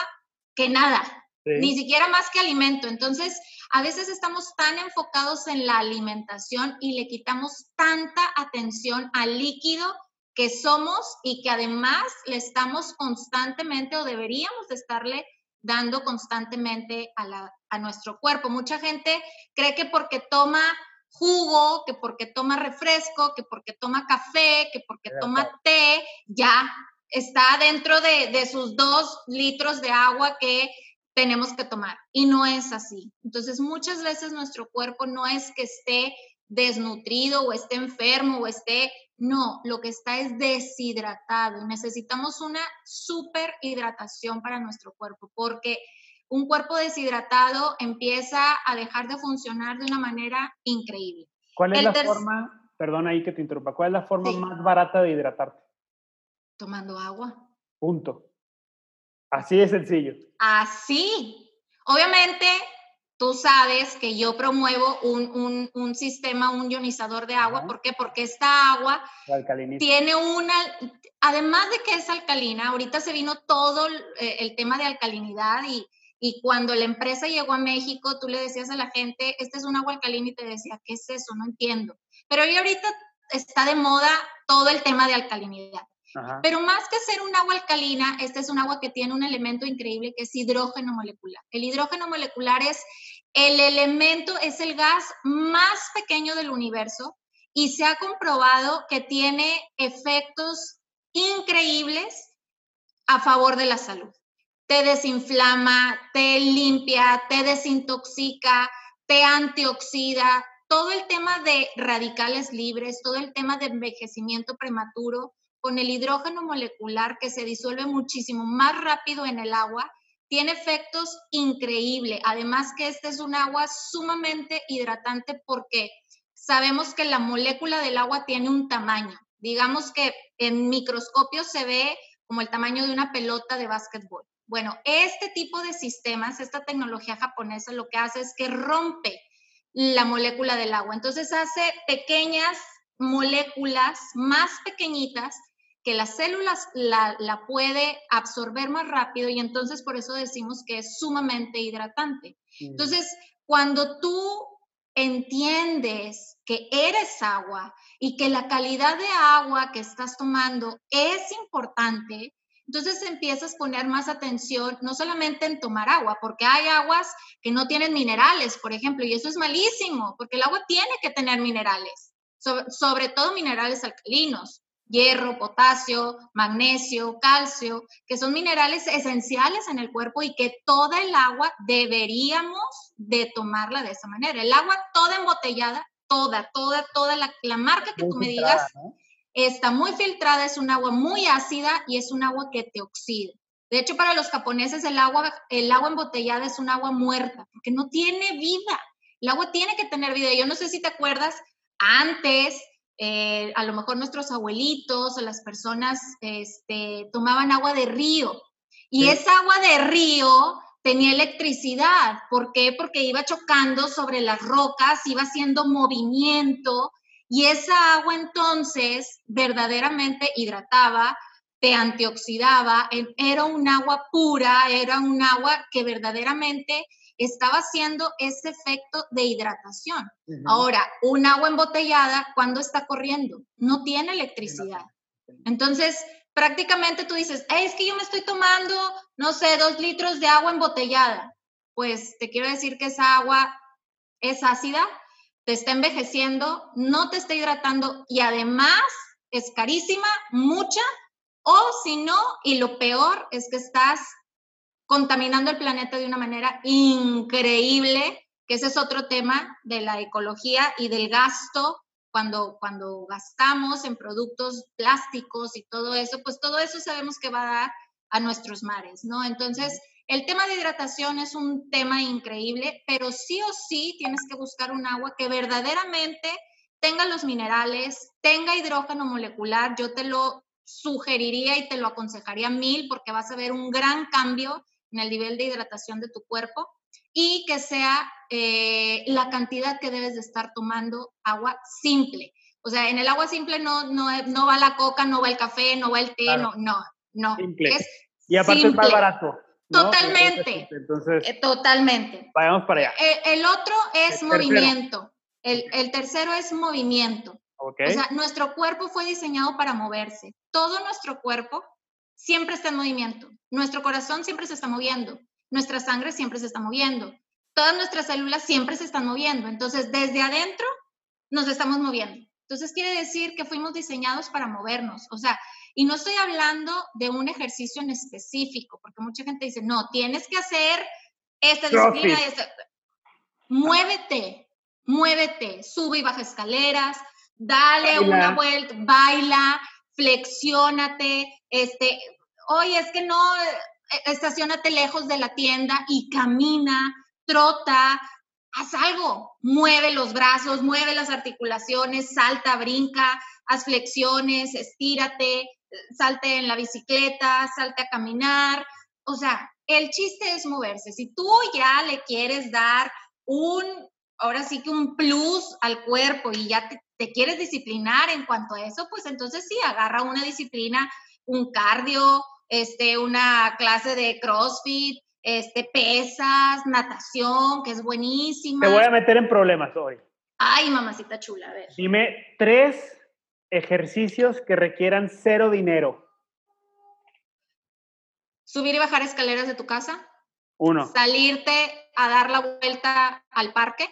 que nada, ni siquiera más que alimento. Entonces, a veces estamos tan enfocados en la alimentación y le quitamos tanta atención al líquido que somos y que además le estamos constantemente o deberíamos de estarle dando constantemente a, a nuestro cuerpo. Mucha gente cree que porque toma jugo, que porque toma refresco, que porque toma café, que porque toma té, ya está dentro de, de, sus dos litros de agua que tenemos que tomar. Y no es así. Entonces, muchas veces nuestro cuerpo no es que esté desnutrido o esté enfermo o esté no, lo que está es deshidratado. Necesitamos una super hidratación para nuestro cuerpo, porque un cuerpo deshidratado empieza a dejar de funcionar de una manera increíble. ¿Cuál es la forma, perdón ahí que te interrumpa, cuál es la forma más barata de hidratarte? Tomando agua. Punto. Así de sencillo. Así. Obviamente, Tú sabes que yo promuevo un, un, sistema, un ionizador de agua. ¿Por qué? Porque esta agua tiene una, además de que es alcalina, ahorita se vino todo eh, el, tema de alcalinidad y, y, cuando la empresa llegó a México, tú le decías a la gente, este es un agua alcalina y te decía, ¿qué es eso? No entiendo. Pero hoy ahorita está de moda todo el tema de alcalinidad. Pero más que ser un agua alcalina, este es un agua que tiene un elemento increíble que es hidrógeno molecular. El hidrógeno molecular es el elemento, es el gas más pequeño del universo y se ha comprobado que tiene efectos increíbles a favor de la salud. Te desinflama, te limpia, te desintoxica, te antioxida, todo el tema de radicales libres, todo el tema de envejecimiento prematuro, con el hidrógeno molecular que se disuelve muchísimo más rápido en el agua, tiene efectos increíbles. Además que este es un agua sumamente hidratante porque sabemos que la molécula del agua tiene un tamaño. Digamos que en microscopio se ve como el tamaño de una pelota de básquetbol. Bueno, este tipo de sistemas, esta tecnología japonesa lo que hace es que rompe la molécula del agua. Entonces hace pequeñas moléculas más pequeñitas que las células la, la, puede absorber más rápido y entonces por eso decimos que es sumamente hidratante. Mm. Entonces, cuando tú entiendes que eres agua y que la calidad de agua que estás tomando es importante, entonces empiezas a poner más atención no solamente en tomar agua, porque hay aguas que no tienen minerales, por ejemplo, y eso es malísimo, porque el agua tiene que tener minerales, sobre todo minerales alcalinos hierro, potasio, magnesio, calcio, que son minerales esenciales en el cuerpo y que toda el agua deberíamos de tomarla de esa manera. El agua toda embotellada, toda, toda, toda la, marca que tú me digas, está muy filtrada, es un agua muy ácida y es un agua que te oxida. De hecho, para los japoneses el agua, el agua embotellada es un agua muerta, porque no tiene vida. El agua tiene que tener vida. Yo no sé si te acuerdas, antes, eh, a lo mejor nuestros abuelitos o las personas este, tomaban agua de río. Y esa agua de río tenía electricidad. ¿Por qué? Porque iba chocando sobre las rocas, iba haciendo movimiento y esa agua entonces verdaderamente hidrataba, te antioxidaba, era un agua pura, era un agua que verdaderamente estaba haciendo ese efecto de hidratación. Ahora, un agua embotellada, ¿cuándo está corriendo? No tiene electricidad. Entonces, prácticamente tú dices, es que yo me estoy tomando, no sé, dos litros de agua embotellada. Pues te quiero decir que esa agua es ácida, te está envejeciendo, no te está hidratando y además es carísima, mucha, o si no, y lo peor es que estás contaminando el planeta de una manera increíble, que ese es otro tema de la ecología y del gasto. Cuando, cuando gastamos en productos plásticos y todo eso, pues todo eso sabemos que va a dar a nuestros mares, ¿no? Entonces, el tema de hidratación es un tema increíble, pero sí o sí tienes que buscar un agua que verdaderamente tenga los minerales, tenga hidrógeno molecular. Yo te lo sugeriría y te lo aconsejaría mil porque vas a ver un gran cambio en el nivel de hidratación de tu cuerpo y que sea eh, la cantidad que debes de estar tomando agua simple. O sea, en el agua simple no, no, no va la coca, no va el café, no va el té, no, no, no. Es y aparte es más barato. Totalmente. Entonces, eh, totalmente. Vayamos para allá. Eh, el, otro es movimiento. El, el, tercero es movimiento. Okay. O sea, nuestro cuerpo fue diseñado para moverse. Todo nuestro cuerpo siempre está en movimiento. Nuestro corazón siempre se está moviendo. Nuestra sangre siempre se está moviendo. Todas nuestras células siempre se están moviendo. Entonces, desde adentro nos estamos moviendo. Entonces, quiere decir que fuimos diseñados para movernos. O sea, y no estoy hablando de un ejercicio en específico, porque mucha gente dice, no, tienes que hacer esta disciplina y esta. Muévete, muévete, sube y baja escaleras, dale una vuelta, baila, flexiónate, este, oye, es que no, eh, estacionate lejos de la tienda y camina, trota, haz algo, mueve los brazos, mueve las articulaciones, salta, brinca, haz flexiones, estírate, salte en la bicicleta, salte a caminar. O sea, el chiste es moverse. Si tú ya le quieres dar un, ahora sí que un plus al cuerpo y ya te, quieres disciplinar en cuanto a eso, pues entonces sí, agarra una disciplina, un cardio, este, una clase de CrossFit, este, pesas, natación, que es buenísima. Te voy a meter en problemas hoy. Ay, mamacita chula, a ver. Dime tres ejercicios que requieran cero dinero. Subir y bajar escaleras de tu casa. Uno. Salirte a dar la vuelta al parque.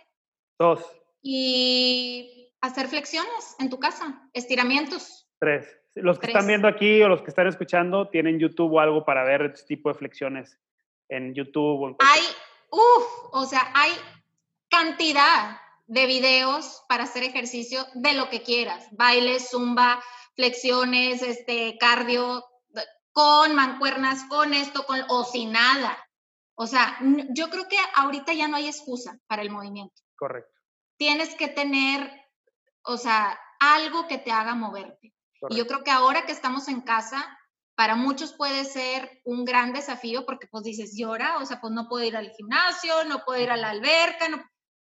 Dos. Y hacer flexiones en tu casa, estiramientos. Tres. Los que están viendo aquí o los que están escuchando tienen YouTube o algo para ver este tipo de flexiones en YouTube. O en hay, uff, o sea, hay cantidad de videos para hacer ejercicio de lo que quieras, baile, zumba, flexiones, este, cardio, con mancuernas, con esto, con, o sin nada. O sea, yo creo que ahorita ya no hay excusa para el movimiento. Correcto. Tienes que tener, o sea, algo que te haga moverte. Y yo creo que ahora que estamos en casa, para muchos puede ser un gran desafío porque pues dices, llora, o sea, pues no puedo ir al gimnasio, no puedo ir a la alberca, no,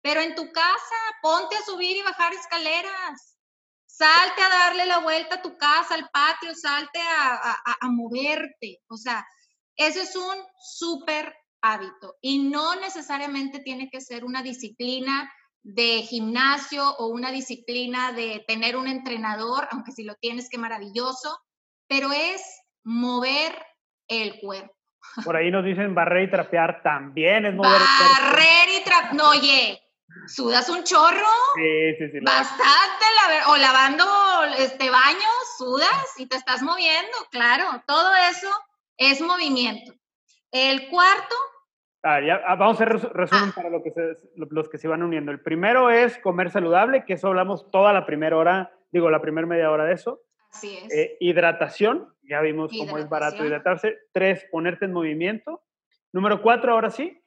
pero en tu casa, ponte a subir y bajar escaleras. Salte a darle la vuelta a tu casa, al patio, salte a, a, moverte. O sea, ese es un súper hábito y no necesariamente tiene que ser una disciplina de gimnasio o una disciplina de tener un entrenador, aunque si lo tienes, qué maravilloso, pero es mover el cuerpo. Por ahí nos dicen barrer y trapear también es mover el cuerpo. Barrer y trapear, no, oye, ¿Sudas un chorro? Sí, sí, sí. Bastante, o lavando este baño, sudas y te estás moviendo, claro. Todo eso es movimiento. El cuarto. Ah, ya, vamos a hacer resumen ah. para lo que los que se van uniendo. El primero es comer saludable, que eso hablamos toda la primera hora, digo, la primera media hora de eso. Así es. Eh, hidratación, ya vimos cómo es barato hidratarse. Tres, ponerte en movimiento. Número cuatro, ahora sí.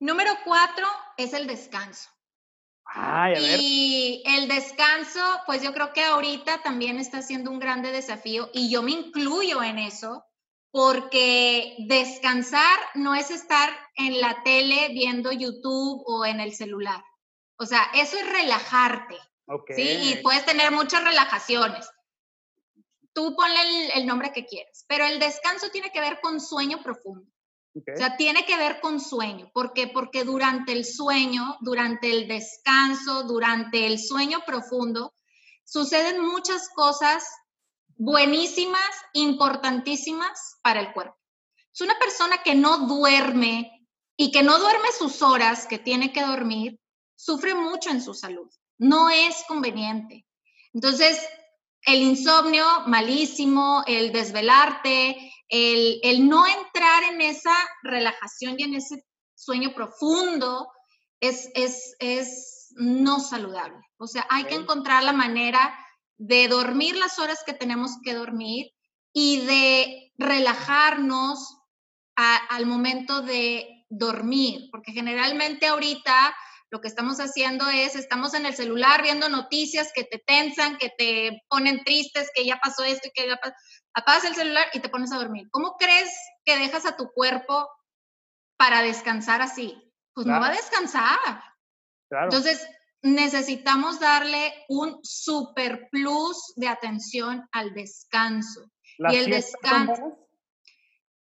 Número cuatro es el descanso. Y el descanso, pues yo creo que ahorita también está siendo un grande desafío y yo me incluyo en eso porque descansar no es estar en la tele viendo YouTube o en el celular. O sea, eso es relajarte. Sí, y puedes tener muchas relajaciones. Tú ponle el, nombre que quieras, pero el descanso tiene que ver con sueño profundo. O sea, tiene que ver con sueño. ¿Por qué? Porque durante el sueño, durante el descanso, durante el sueño profundo, suceden muchas cosas buenísimas, importantísimas para el cuerpo. Es una persona que no duerme y que no duerme sus horas que tiene que dormir, sufre mucho en su salud. No es conveniente. Entonces, el insomnio, malísimo, el desvelarte, el, no entrar en esa relajación y en ese sueño profundo es, es, es no saludable. O sea, hay que encontrar la manera de dormir las horas que tenemos que dormir y de relajarnos al momento de dormir, porque generalmente ahorita lo que estamos haciendo es, estamos en el celular viendo noticias que te tensan, que te ponen tristes, que ya pasó esto y que ya pasó. Apagas el celular y te pones a dormir. ¿Cómo crees que dejas a tu cuerpo para descansar así? Pues no va a descansar. Entonces, necesitamos darle un super plus de atención al descanso. y el descanso.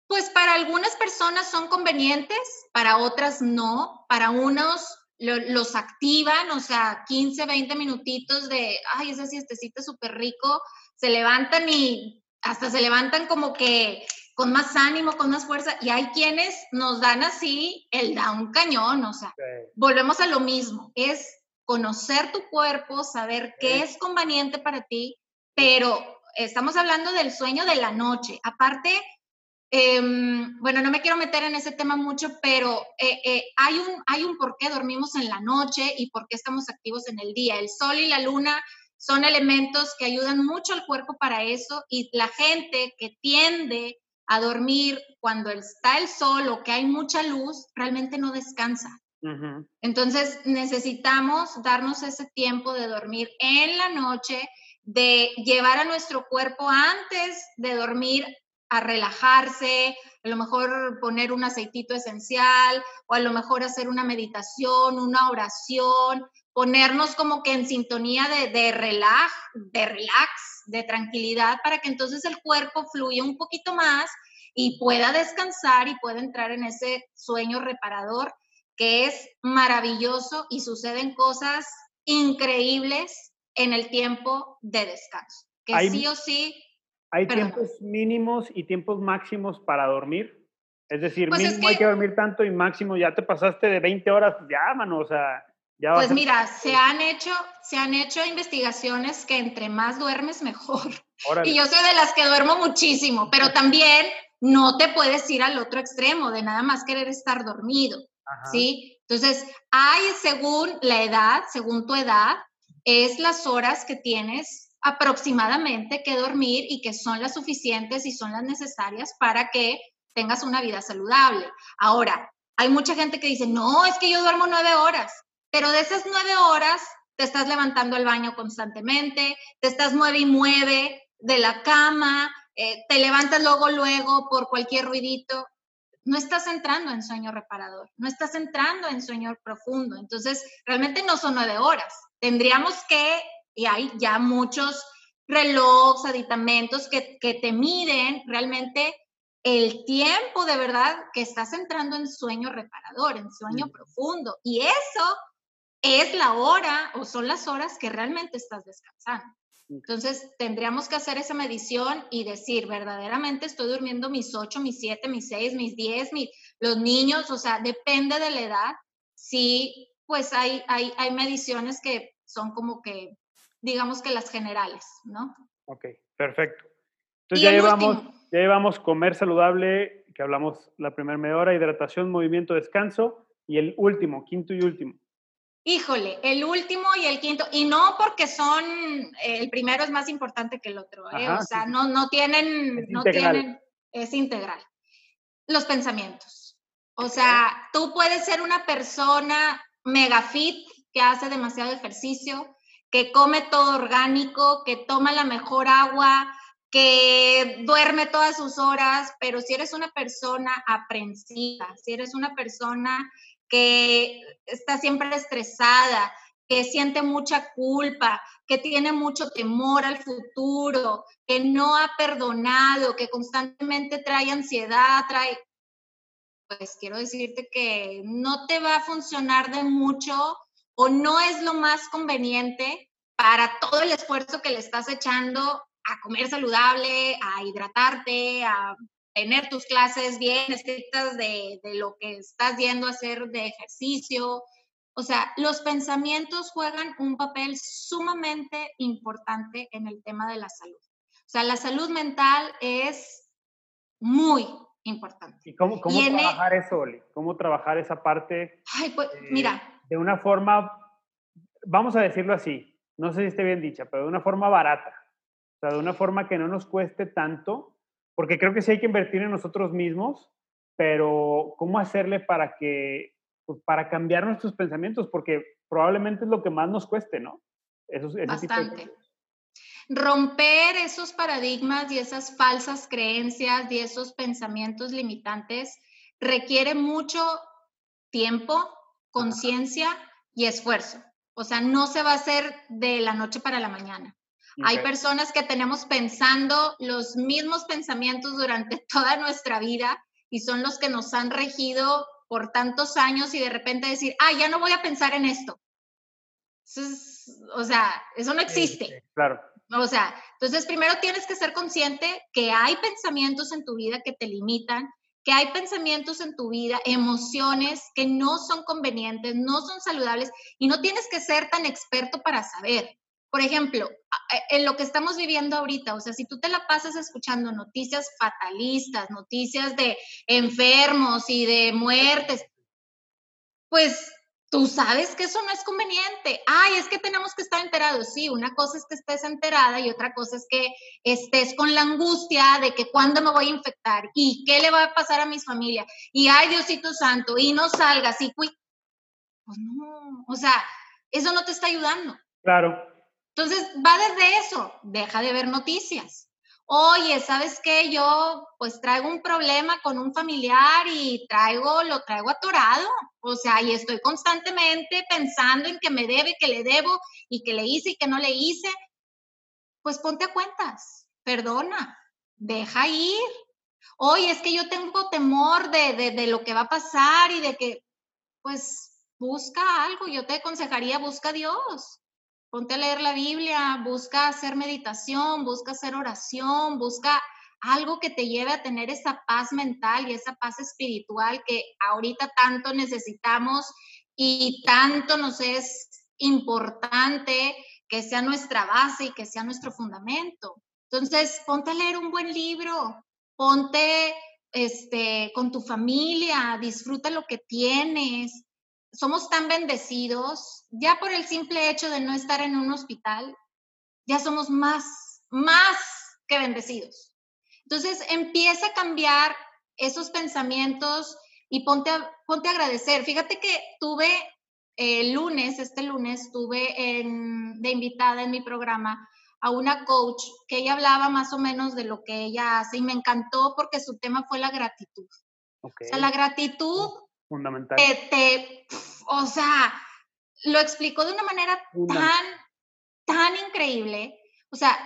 Pues para algunas personas son convenientes, para otras no. Para unos los activan, o sea, 15, 20 minutitos de, ay, esa siestecita súper rico, se levantan y hasta se levantan como que con más ánimo, con más fuerza, y hay quienes nos dan así el da un cañón, o sea, volvemos a lo mismo, es conocer tu cuerpo, saber qué es conveniente para ti, pero estamos hablando del sueño de la noche. Aparte, em, bueno, no me quiero meter en ese tema mucho, pero eh, eh, hay, un, hay un por qué dormimos en la noche y por qué estamos activos en el día. El sol y la luna son elementos que ayudan mucho al cuerpo para eso y la gente que tiende a dormir cuando está el sol o que hay mucha luz, realmente no descansa. Entonces necesitamos darnos ese tiempo de dormir en la noche, de llevar a nuestro cuerpo antes de dormir a relajarse, a lo mejor poner un aceitito esencial o a lo mejor hacer una meditación, una oración, ponernos como que en sintonía de, relax, de relax, de tranquilidad para que entonces el cuerpo fluya un poquito más y pueda descansar y pueda entrar en ese sueño reparador que es maravilloso y suceden cosas increíbles en el tiempo de descanso, que sí o sí... ¿Hay tiempos mínimos y tiempos máximos para dormir? Es decir, pues mínimo hay que dormir tanto y máximo ya te pasaste de 20 horas, ya, mano, o sea, ya Pues mira, se han hecho, se han hecho investigaciones que entre más duermes mejor. Y yo soy de las que duermo muchísimo, pero también no te puedes ir al otro extremo de nada más querer estar dormido. ¿Sí? Entonces, hay según la edad, según tu edad, es las horas que tienes aproximadamente que dormir y que son las suficientes y son las necesarias para que tengas una vida saludable. Ahora, hay mucha gente que dice, no, es que yo duermo nueve horas, pero de esas nueve horas te estás levantando al baño constantemente, te estás mueve y mueve de la cama, eh, te levantas luego, luego por cualquier ruidito no estás entrando en sueño reparador, no estás entrando en sueño profundo. Entonces, realmente no son nueve horas. Tendríamos que, y hay ya muchos relojes, aditamentos que, que te miden realmente el tiempo de verdad que estás entrando en sueño reparador, en sueño profundo. Y eso es la hora o son las horas que realmente estás descansando. Entonces, tendríamos que hacer esa medición y decir, verdaderamente estoy durmiendo mis 8, mis 7, mis 6, mis 10, mis, los niños, o sea, depende de la edad. Sí, pues hay, hay, hay mediciones que son como que, digamos que las generales, ¿no? Ok, perfecto. Entonces ya llevamos, ya llevamos comer saludable, que hablamos la primera media hora, hidratación, movimiento, descanso, y el último, quinto y último. Híjole, el último y el quinto, y no porque son, el primero es más importante que el otro, ¿eh? o sea, no, no tienen, es no tienen, es integral. Los pensamientos. O sea, tú puedes ser una persona mega fit, que hace demasiado ejercicio, que come todo orgánico, que toma la mejor agua, que duerme todas sus horas, pero si eres una persona aprensiva, si eres una persona que está siempre estresada, que siente mucha culpa, que tiene mucho temor al futuro, que no ha perdonado, que constantemente trae ansiedad, trae, pues quiero decirte que no te va a funcionar de mucho o no es lo más conveniente para todo el esfuerzo que le estás echando a comer saludable, a hidratarte, a tener tus clases bien estrictas de, de lo que estás yendo a hacer de ejercicio, o sea, los pensamientos juegan un papel sumamente importante en el tema de la salud. O sea, la salud mental es muy importante. ¿Y cómo, cómo e trabajar eso, Oli? ¿Cómo trabajar esa parte? Ay, pues, mira. De una forma, vamos a decirlo así, no sé si esté bien dicha, pero de una forma barata. O sea, de una forma que no nos cueste tanto, porque creo que sí hay que invertir en nosotros mismos, pero ¿cómo hacerle para que pues, para cambiar nuestros pensamientos, porque probablemente es lo que más nos cueste, ¿no? Eso, Bastante. Romper esos paradigmas y esas falsas creencias y esos pensamientos limitantes requiere mucho tiempo, conciencia y esfuerzo. O sea, no se va a hacer de la noche para la mañana. Hay personas que tenemos pensando los mismos pensamientos durante toda nuestra vida y son los que nos han regido por tantos años y de repente decir, ah, ya no voy a pensar en esto. o sea, eso no existe. claro. O sea, entonces primero tienes que ser consciente que hay pensamientos en tu vida que te limitan, que hay pensamientos en tu vida, emociones que no son convenientes, no son saludables y no tienes que ser tan experto para saber. Por ejemplo, en lo que estamos viviendo ahorita, o sea, si tú te la pasas escuchando noticias fatalistas, noticias de enfermos y de muertes, pues tú sabes que eso no es conveniente. Ay, es que tenemos que estar enterados. Sí, una cosa es que estés enterada y otra cosa es que estés con la angustia de que cuándo me voy a infectar y qué le va a pasar a mis familias. Y ay, Diosito Santo, y no salgas y pues no, o sea, eso no te está ayudando. Claro. Entonces, va desde eso, deja de ver noticias. Oye, ¿sabes qué? Yo pues traigo un problema con un familiar y traigo, lo traigo atorado. O sea, y estoy constantemente pensando en que me debe, que le debo y que le hice y que no le hice. Pues ponte a cuentas, perdona, deja ir. Oye, es que yo tengo temor de, de, de lo que va a pasar y de que, pues, busca algo. Yo te aconsejaría, busca a Dios ponte a leer la Biblia, busca hacer meditación, busca hacer oración, busca algo que te lleve a tener esa paz mental y esa paz espiritual que ahorita tanto necesitamos y tanto nos es importante que sea nuestra base y que sea nuestro fundamento. Entonces, ponte a leer un buen libro, ponte este, con tu familia, disfruta lo que tienes, somos tan bendecidos, ya por el simple hecho de no estar en un hospital, ya somos más, más que bendecidos. Entonces empieza a cambiar esos pensamientos y ponte a, ponte a agradecer. Fíjate que tuve el lunes, este lunes, tuve en, de invitada en mi programa a una coach que ella hablaba más o menos de lo que ella hace y me encantó porque su tema fue la gratitud. O sea, la gratitud Fundamental. Te, o sea, lo explicó de una manera tan, tan increíble. O sea,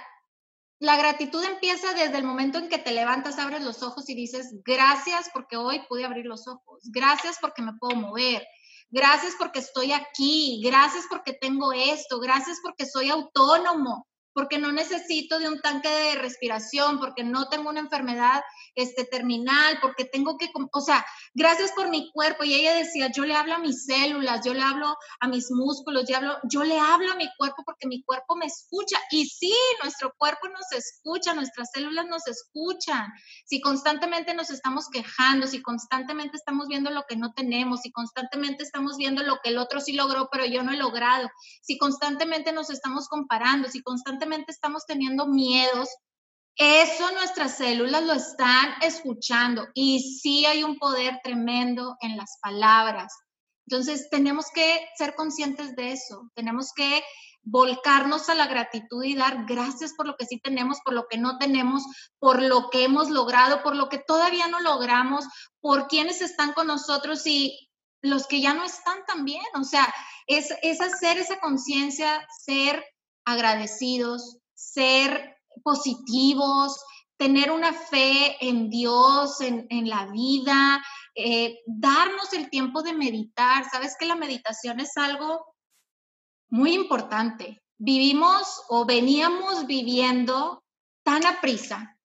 la gratitud empieza desde el momento en que te levantas, abres los ojos y dices, gracias porque hoy pude abrir los ojos, gracias porque me puedo mover, gracias porque estoy aquí, gracias porque tengo esto, gracias porque soy autónomo, porque no necesito de un tanque de respiración, porque no tengo una enfermedad este, terminal, porque tengo que, o sea, gracias por mi cuerpo. Y ella decía, yo le hablo a mis células, yo le hablo a mis músculos, yo, hablo, yo le hablo a mi cuerpo porque mi cuerpo me escucha. Y sí, nuestro cuerpo nos escucha, nuestras células nos escuchan. Si constantemente nos estamos quejando, si constantemente estamos viendo lo que no tenemos, si constantemente estamos viendo lo que el otro sí logró, pero yo no he logrado, si constantemente nos estamos comparando, si constantemente estamos teniendo miedos, eso nuestras células lo están escuchando y sí hay un poder tremendo en las palabras. Entonces, tenemos que ser conscientes de eso, tenemos que volcarnos a la gratitud y dar gracias por lo que sí tenemos, por lo que no tenemos, por lo que hemos logrado, por lo que todavía no logramos, por quienes están con nosotros y los que ya no están también. O sea, es, es hacer esa conciencia, ser agradecidos, ser positivos, tener una fe en Dios, en, la vida, eh, darnos el tiempo de meditar. Sabes que la meditación es algo muy importante. Vivimos o veníamos viviendo tan a prisa,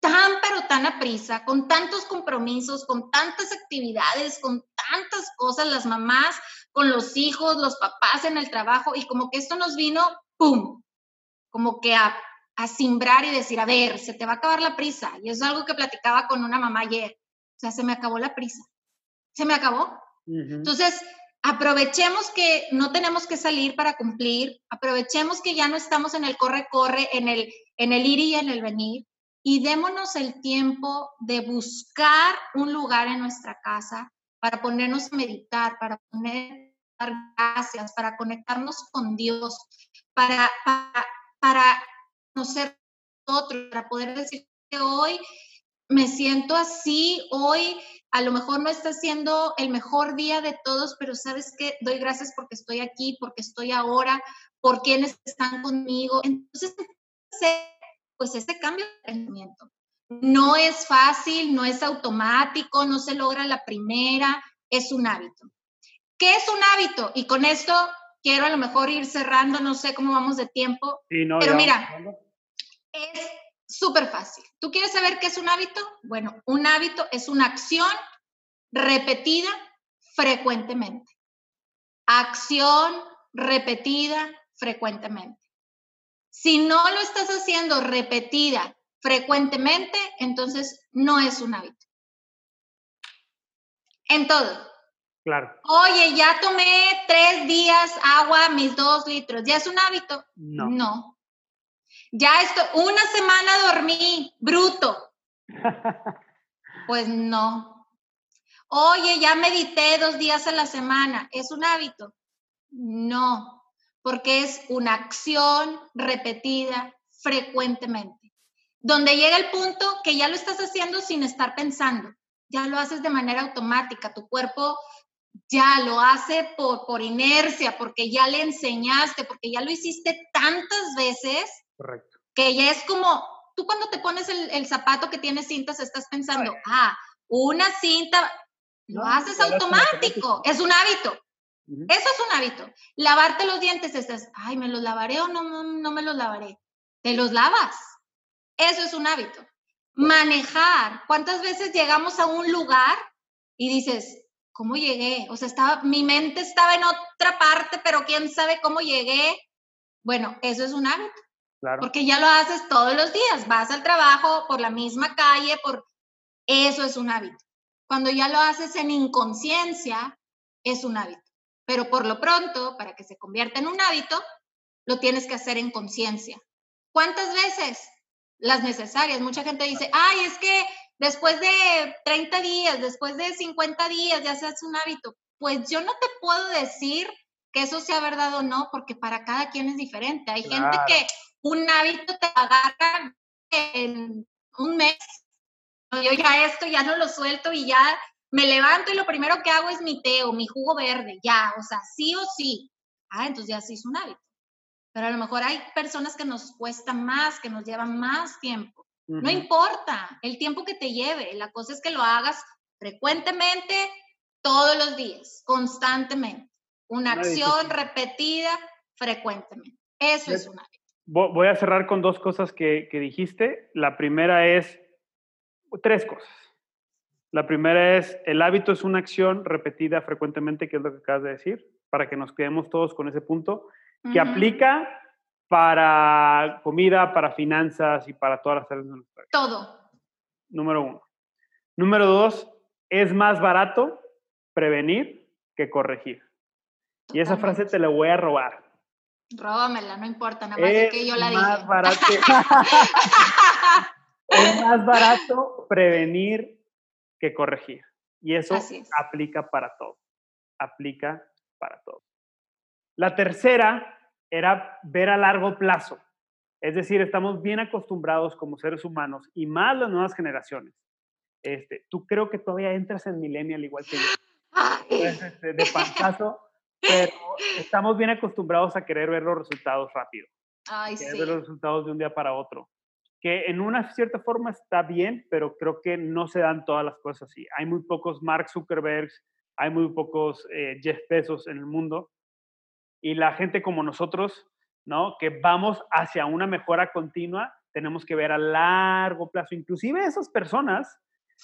tan pero tan a prisa, con tantos compromisos, con tantas actividades, con tantas cosas, las mamás con los hijos, los papás en el trabajo, y como que esto nos vino, ¡pum! Como que a, a simbrar y decir, a ver, se te va a acabar la prisa. Y eso es algo que platicaba con una mamá ayer. O sea, se me acabó la prisa. Se me acabó. Entonces, aprovechemos que no tenemos que salir para cumplir, aprovechemos que ya no estamos en el corre-corre, en el, en el ir y en el venir, y démonos el tiempo de buscar un lugar en nuestra casa para ponernos a meditar, para poner gracias, para conectarnos con Dios, para, para, para conocer otro, para poder decir que hoy me siento así, hoy a lo mejor no está siendo el mejor día de todos, pero sabes que doy gracias porque estoy aquí, porque estoy ahora, por quienes están conmigo. Entonces, pues este cambio de pensamiento. No es fácil, no es automático, no se logra la primera, es un hábito. ¿Qué es un hábito? Y con esto quiero a lo mejor ir cerrando, no sé cómo vamos de tiempo, pero mira, es súper fácil. ¿Tú quieres saber qué es un hábito? Bueno, un hábito es una acción repetida frecuentemente. Acción repetida frecuentemente. Si no lo estás haciendo repetida frecuentemente, entonces no es un hábito. En todo. Claro. Oye, ya tomé tres días agua, mis dos litros. ¿Ya es un hábito? No. No. Ya esto, una semana dormí, bruto. Pues no. Oye, ya medité dos días a la semana. ¿Es un hábito? No, porque es una acción repetida frecuentemente. Donde llega el punto que ya lo estás haciendo sin estar pensando. Ya lo haces de manera automática. Tu cuerpo ya lo hace por, por inercia, porque ya le enseñaste, porque ya lo hiciste tantas veces Correcto. Que ya es como, tú cuando te pones el, zapato que tiene cintas, estás pensando, ah, una cinta, lo haces automático, es un hábito. Eso es un hábito. Lavarte los dientes, estás, ay, ¿me los lavaré o no, no, me los lavaré? Te los lavas. Eso es un hábito. Manejar. ¿Cuántas veces llegamos a un lugar y dices, ¿cómo llegué? O sea, estaba, mi mente estaba en otra parte, pero quién sabe cómo llegué. Bueno, eso es un hábito. Porque ya lo haces todos los días, vas al trabajo por la misma calle, por eso es un hábito. Cuando ya lo haces en inconsciencia, es un hábito. Pero por lo pronto, para que se convierta en un hábito, lo tienes que hacer en conciencia. ¿Cuántas veces? Las necesarias. Mucha gente dice, ay, es que después de 30 días, después de 50 días, ya se hace un hábito. Pues yo no te puedo decir que eso sea verdad o no, porque para cada quien es diferente. Hay gente que un hábito te agarra en un mes. Yo ya esto ya no lo suelto y ya me levanto y lo primero que hago es mi té o mi jugo verde, ya, o sea, sí o sí. Ah, entonces ya sí es un hábito. Pero a lo mejor hay personas que nos cuesta más, que nos llevan más tiempo. No importa el tiempo que te lleve, la cosa es que lo hagas frecuentemente, todos los días, constantemente. Una acción repetida frecuentemente. Eso es un hábito. Voy a cerrar con dos cosas que, dijiste. La primera es, tres cosas. La primera es, el hábito es una acción repetida frecuentemente, que es lo que acabas de decir, para que nos quedemos todos con ese punto, que aplica para comida, para finanzas y para todas las áreas de nuestra vida. Todo. Número uno. Número dos, es más barato prevenir que corregir. Y esa frase te la voy a robar. Róbamela, no importa, nada más que yo la más Barato, es más barato prevenir que corregir. Y eso aplica para todo. aplica para todos. La tercera era ver a largo plazo. Es decir, estamos bien acostumbrados como seres humanos y más las nuevas generaciones. Este, tú creo que todavía entras en millennial igual que yo. Este, de pantazo, pero estamos bien acostumbrados a querer ver los resultados rápido. Ay, querer ver los resultados de un día para otro. Que en una cierta forma está bien, pero creo que no se dan todas las cosas así. Hay muy pocos Mark Zuckerbergs, hay muy pocos eh, Jeff Bezos en el mundo. Y la gente como nosotros, ¿no? Que vamos hacia una mejora continua, tenemos que ver a largo plazo. Inclusive esas personas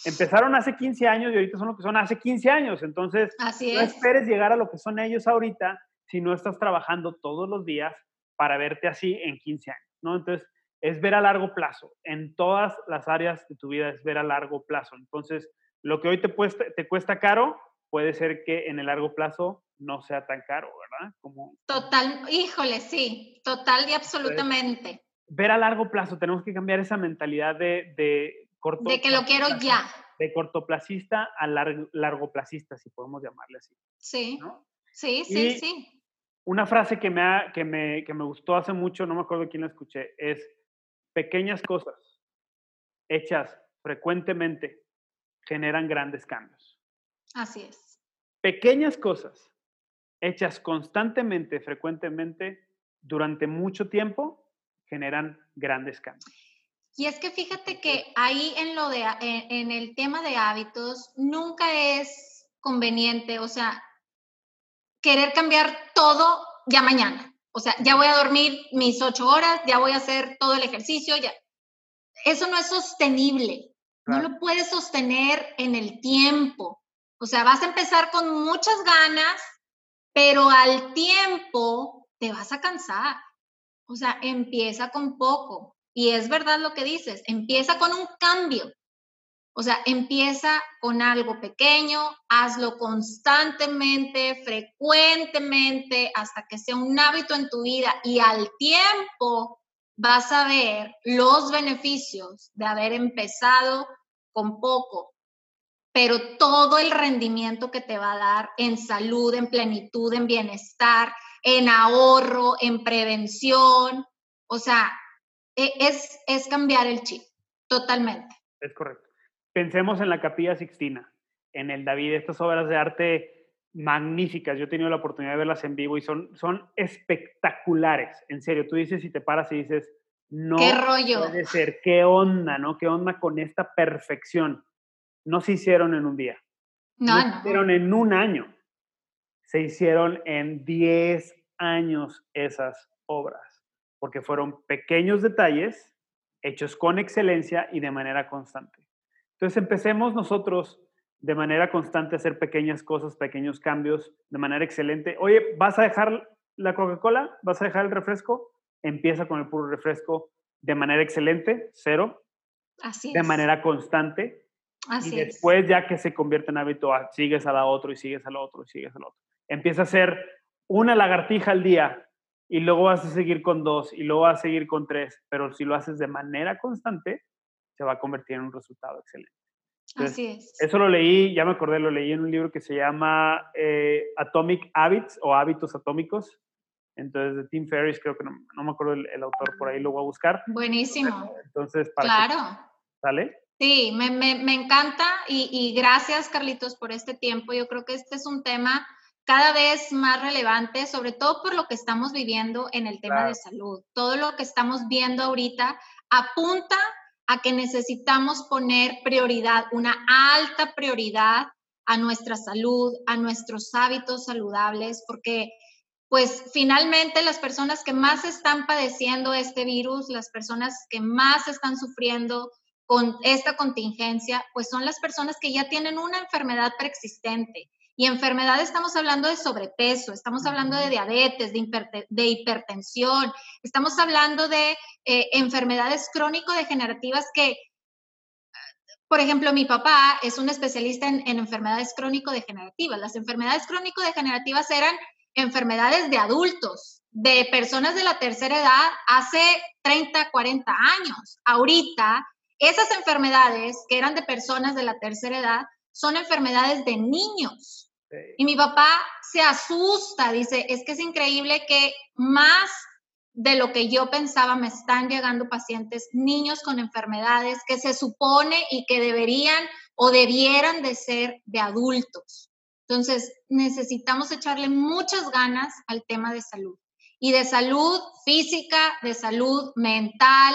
empezaron hace 15 años y ahorita son lo que son hace 15 años. Entonces, Así no es. esperes llegar a lo que son ellos ahorita si no estás trabajando todos los días para verte así en 15 años, ¿no? Entonces, es ver a largo plazo. En todas las áreas de tu vida es ver a largo plazo. Entonces, lo que hoy te, cuesta, te cuesta caro, puede ser que en el largo plazo no sea tan caro, ¿verdad? Como, total, híjole, sí, total y absolutamente. ver a largo plazo, tenemos que cambiar esa mentalidad de, de corto De que lo quiero ya. De cortoplacista a largo, largoplacista, si podemos llamarle así. Sí, ¿no? sí, sí, Y sí. Una frase que me, ha- que, me, que me gustó hace mucho, no me acuerdo quién la escuché, es pequeñas cosas hechas frecuentemente generan grandes cambios. Así es. Pequeñas cosas hechas constantemente, frecuentemente, durante mucho tiempo, generan grandes cambios. Y es que fíjate que ahí en lo de en, el tema de hábitos nunca es conveniente, o sea, querer cambiar todo ya mañana. O sea, ya voy a dormir mis ocho horas, ya voy a hacer todo el ejercicio, ya. Eso no es sostenible. No lo puedes sostener en el tiempo. O sea, vas a empezar con muchas ganas, pero al tiempo te vas a cansar. O sea, empieza con poco. Y es verdad lo que dices, empieza con un cambio. O sea, empieza con algo pequeño, hazlo constantemente, frecuentemente, hasta que sea un hábito en tu vida y al tiempo vas a ver los beneficios de haber empezado con poco, pero todo el rendimiento que te va a dar en salud, en plenitud, en bienestar, en ahorro, en prevención. O sea, e- es, es cambiar el chip, totalmente. Es correcto. Pensemos en la Capilla Sixtina, en el David, estas obras de arte magníficas. Yo he tenido la oportunidad de verlas en vivo y son, son espectaculares. En serio, tú dices y te paras y dices, no ¿Qué rollo? puede ser, qué onda, ¿no? ¿Qué onda con esta perfección? No se hicieron en un día. No, se no. hicieron en un año. Se hicieron en 10 años esas obras, porque fueron pequeños detalles hechos con excelencia y de manera constante. Entonces empecemos nosotros de manera constante a hacer pequeñas cosas, pequeños cambios de manera excelente. Oye, ¿vas a dejar la Coca-Cola? ¿Vas a dejar el refresco? Empieza con el puro refresco de manera excelente, cero, Así de manera constante Así y es. después ya que se convierte en hábito, ah, sigues a la otro y sigues a la otro y sigues a la otro. Empieza a hacer una lagartija al día y luego vas a seguir con dos y luego vas a seguir con tres, pero si lo haces de manera constante, se va a convertir en un resultado excelente. Entonces, Así es. Eso lo leí, ya me acordé, lo leí en un libro que se llama eh, Atomic Habits o Hábitos Atómicos. Entonces, de Tim Ferriss, creo que no, no me acuerdo el, el autor, por ahí lo voy a buscar. Buenísimo. Entonces, para que- Claro. ¿sale? Sí, me, me- me encanta y, y gracias Carlitos por este tiempo. Yo creo que este es un tema cada vez más relevante, sobre todo por lo que estamos viviendo en el tema Claro. de salud. Todo lo que estamos viendo ahorita apunta a que necesitamos poner prioridad, una alta prioridad a nuestra salud, a nuestros hábitos saludables, porque pues finalmente las personas que más están padeciendo este virus, las personas que más están sufriendo con esta contingencia, pues son las personas que ya tienen una enfermedad preexistente. Y enfermedad estamos hablando de sobrepeso, estamos hablando de diabetes, de, hiperte- de hipertensión, estamos hablando de eh, enfermedades crónico-degenerativas que, por ejemplo, mi papá es un especialista en, en enfermedades crónico-degenerativas. Las enfermedades crónico-degenerativas eran enfermedades de adultos, de personas de la tercera edad hace 30, 40 años. Ahorita, esas enfermedades que eran de personas de la tercera edad son enfermedades de niños. Y mi papá se asusta, dice, es que es increíble que más de lo que yo pensaba me están llegando pacientes, niños con enfermedades que se supone y que deberían o debieran de ser de adultos. Entonces, necesitamos echarle muchas ganas al tema de salud y de salud física, de salud mental,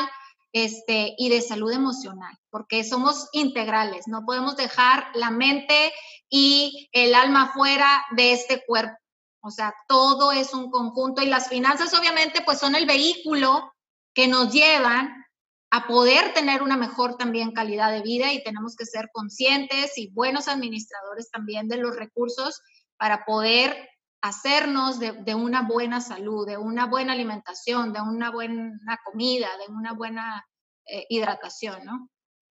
este, y de salud emocional, porque somos integrales, no podemos dejar la mente y el alma fuera de este cuerpo. O sea, todo es un conjunto y las finanzas obviamente pues son el vehículo que nos llevan a poder tener una mejor también calidad de vida y tenemos que ser conscientes y buenos administradores también de los recursos para poder hacernos de, una buena salud, de una buena alimentación, de una buena comida, de una buena eh, hidratación, ¿no?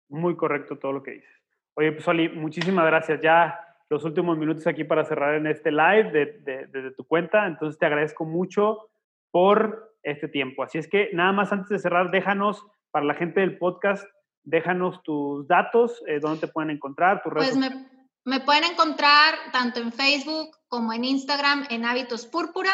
Muy correcto todo lo que dices. Oye, pues Oli, muchísimas gracias. Ya los últimos minutos aquí para cerrar en este live desde de, tu cuenta, entonces te agradezco mucho por este tiempo. Así es que nada más antes de cerrar, déjanos para la gente del podcast, déjanos tus datos, eh, dónde te pueden encontrar, tus redes. Pues me, me, pueden encontrar tanto en Facebook como en Instagram en Hábitos Púrpura.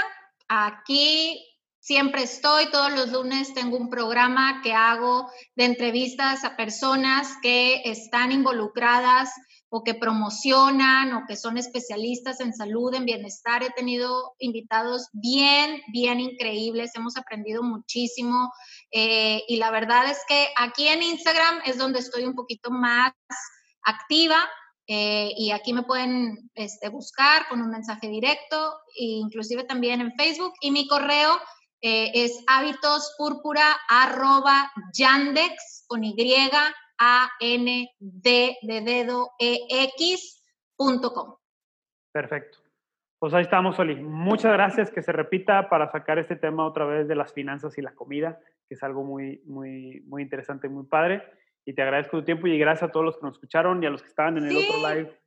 Aquí siempre estoy, todos los lunes tengo un programa que hago de entrevistas a personas que están involucradas o que promocionan o que son especialistas en salud, en bienestar. He tenido invitados bien, bien increíbles, hemos aprendido muchísimo eh, y la verdad es que aquí en Instagram es donde estoy un poquito más activa. Eh, y aquí me pueden este, buscar con un mensaje directo, inclusive también en Facebook. Y mi correo eh, es hábitospúrpura arroba yandex con Y a N D de dedo E X punto com. Perfecto. Pues ahí estamos, Oli. Muchas gracias. Que se repita para sacar este tema otra vez de las finanzas y la comida, que es algo muy, muy, muy interesante y muy padre. Y te agradezco tu tiempo y gracias a todos los que nos escucharon y a los que estaban en el otro live.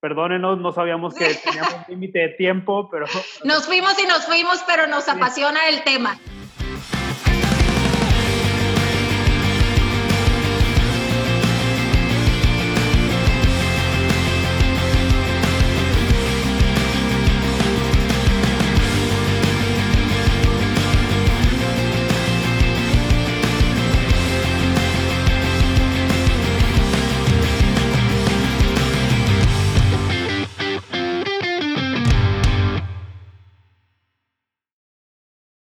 Perdónenos, no sabíamos que teníamos un límite de tiempo, pero... Nos fuimos y nos fuimos, pero nos apasiona el tema.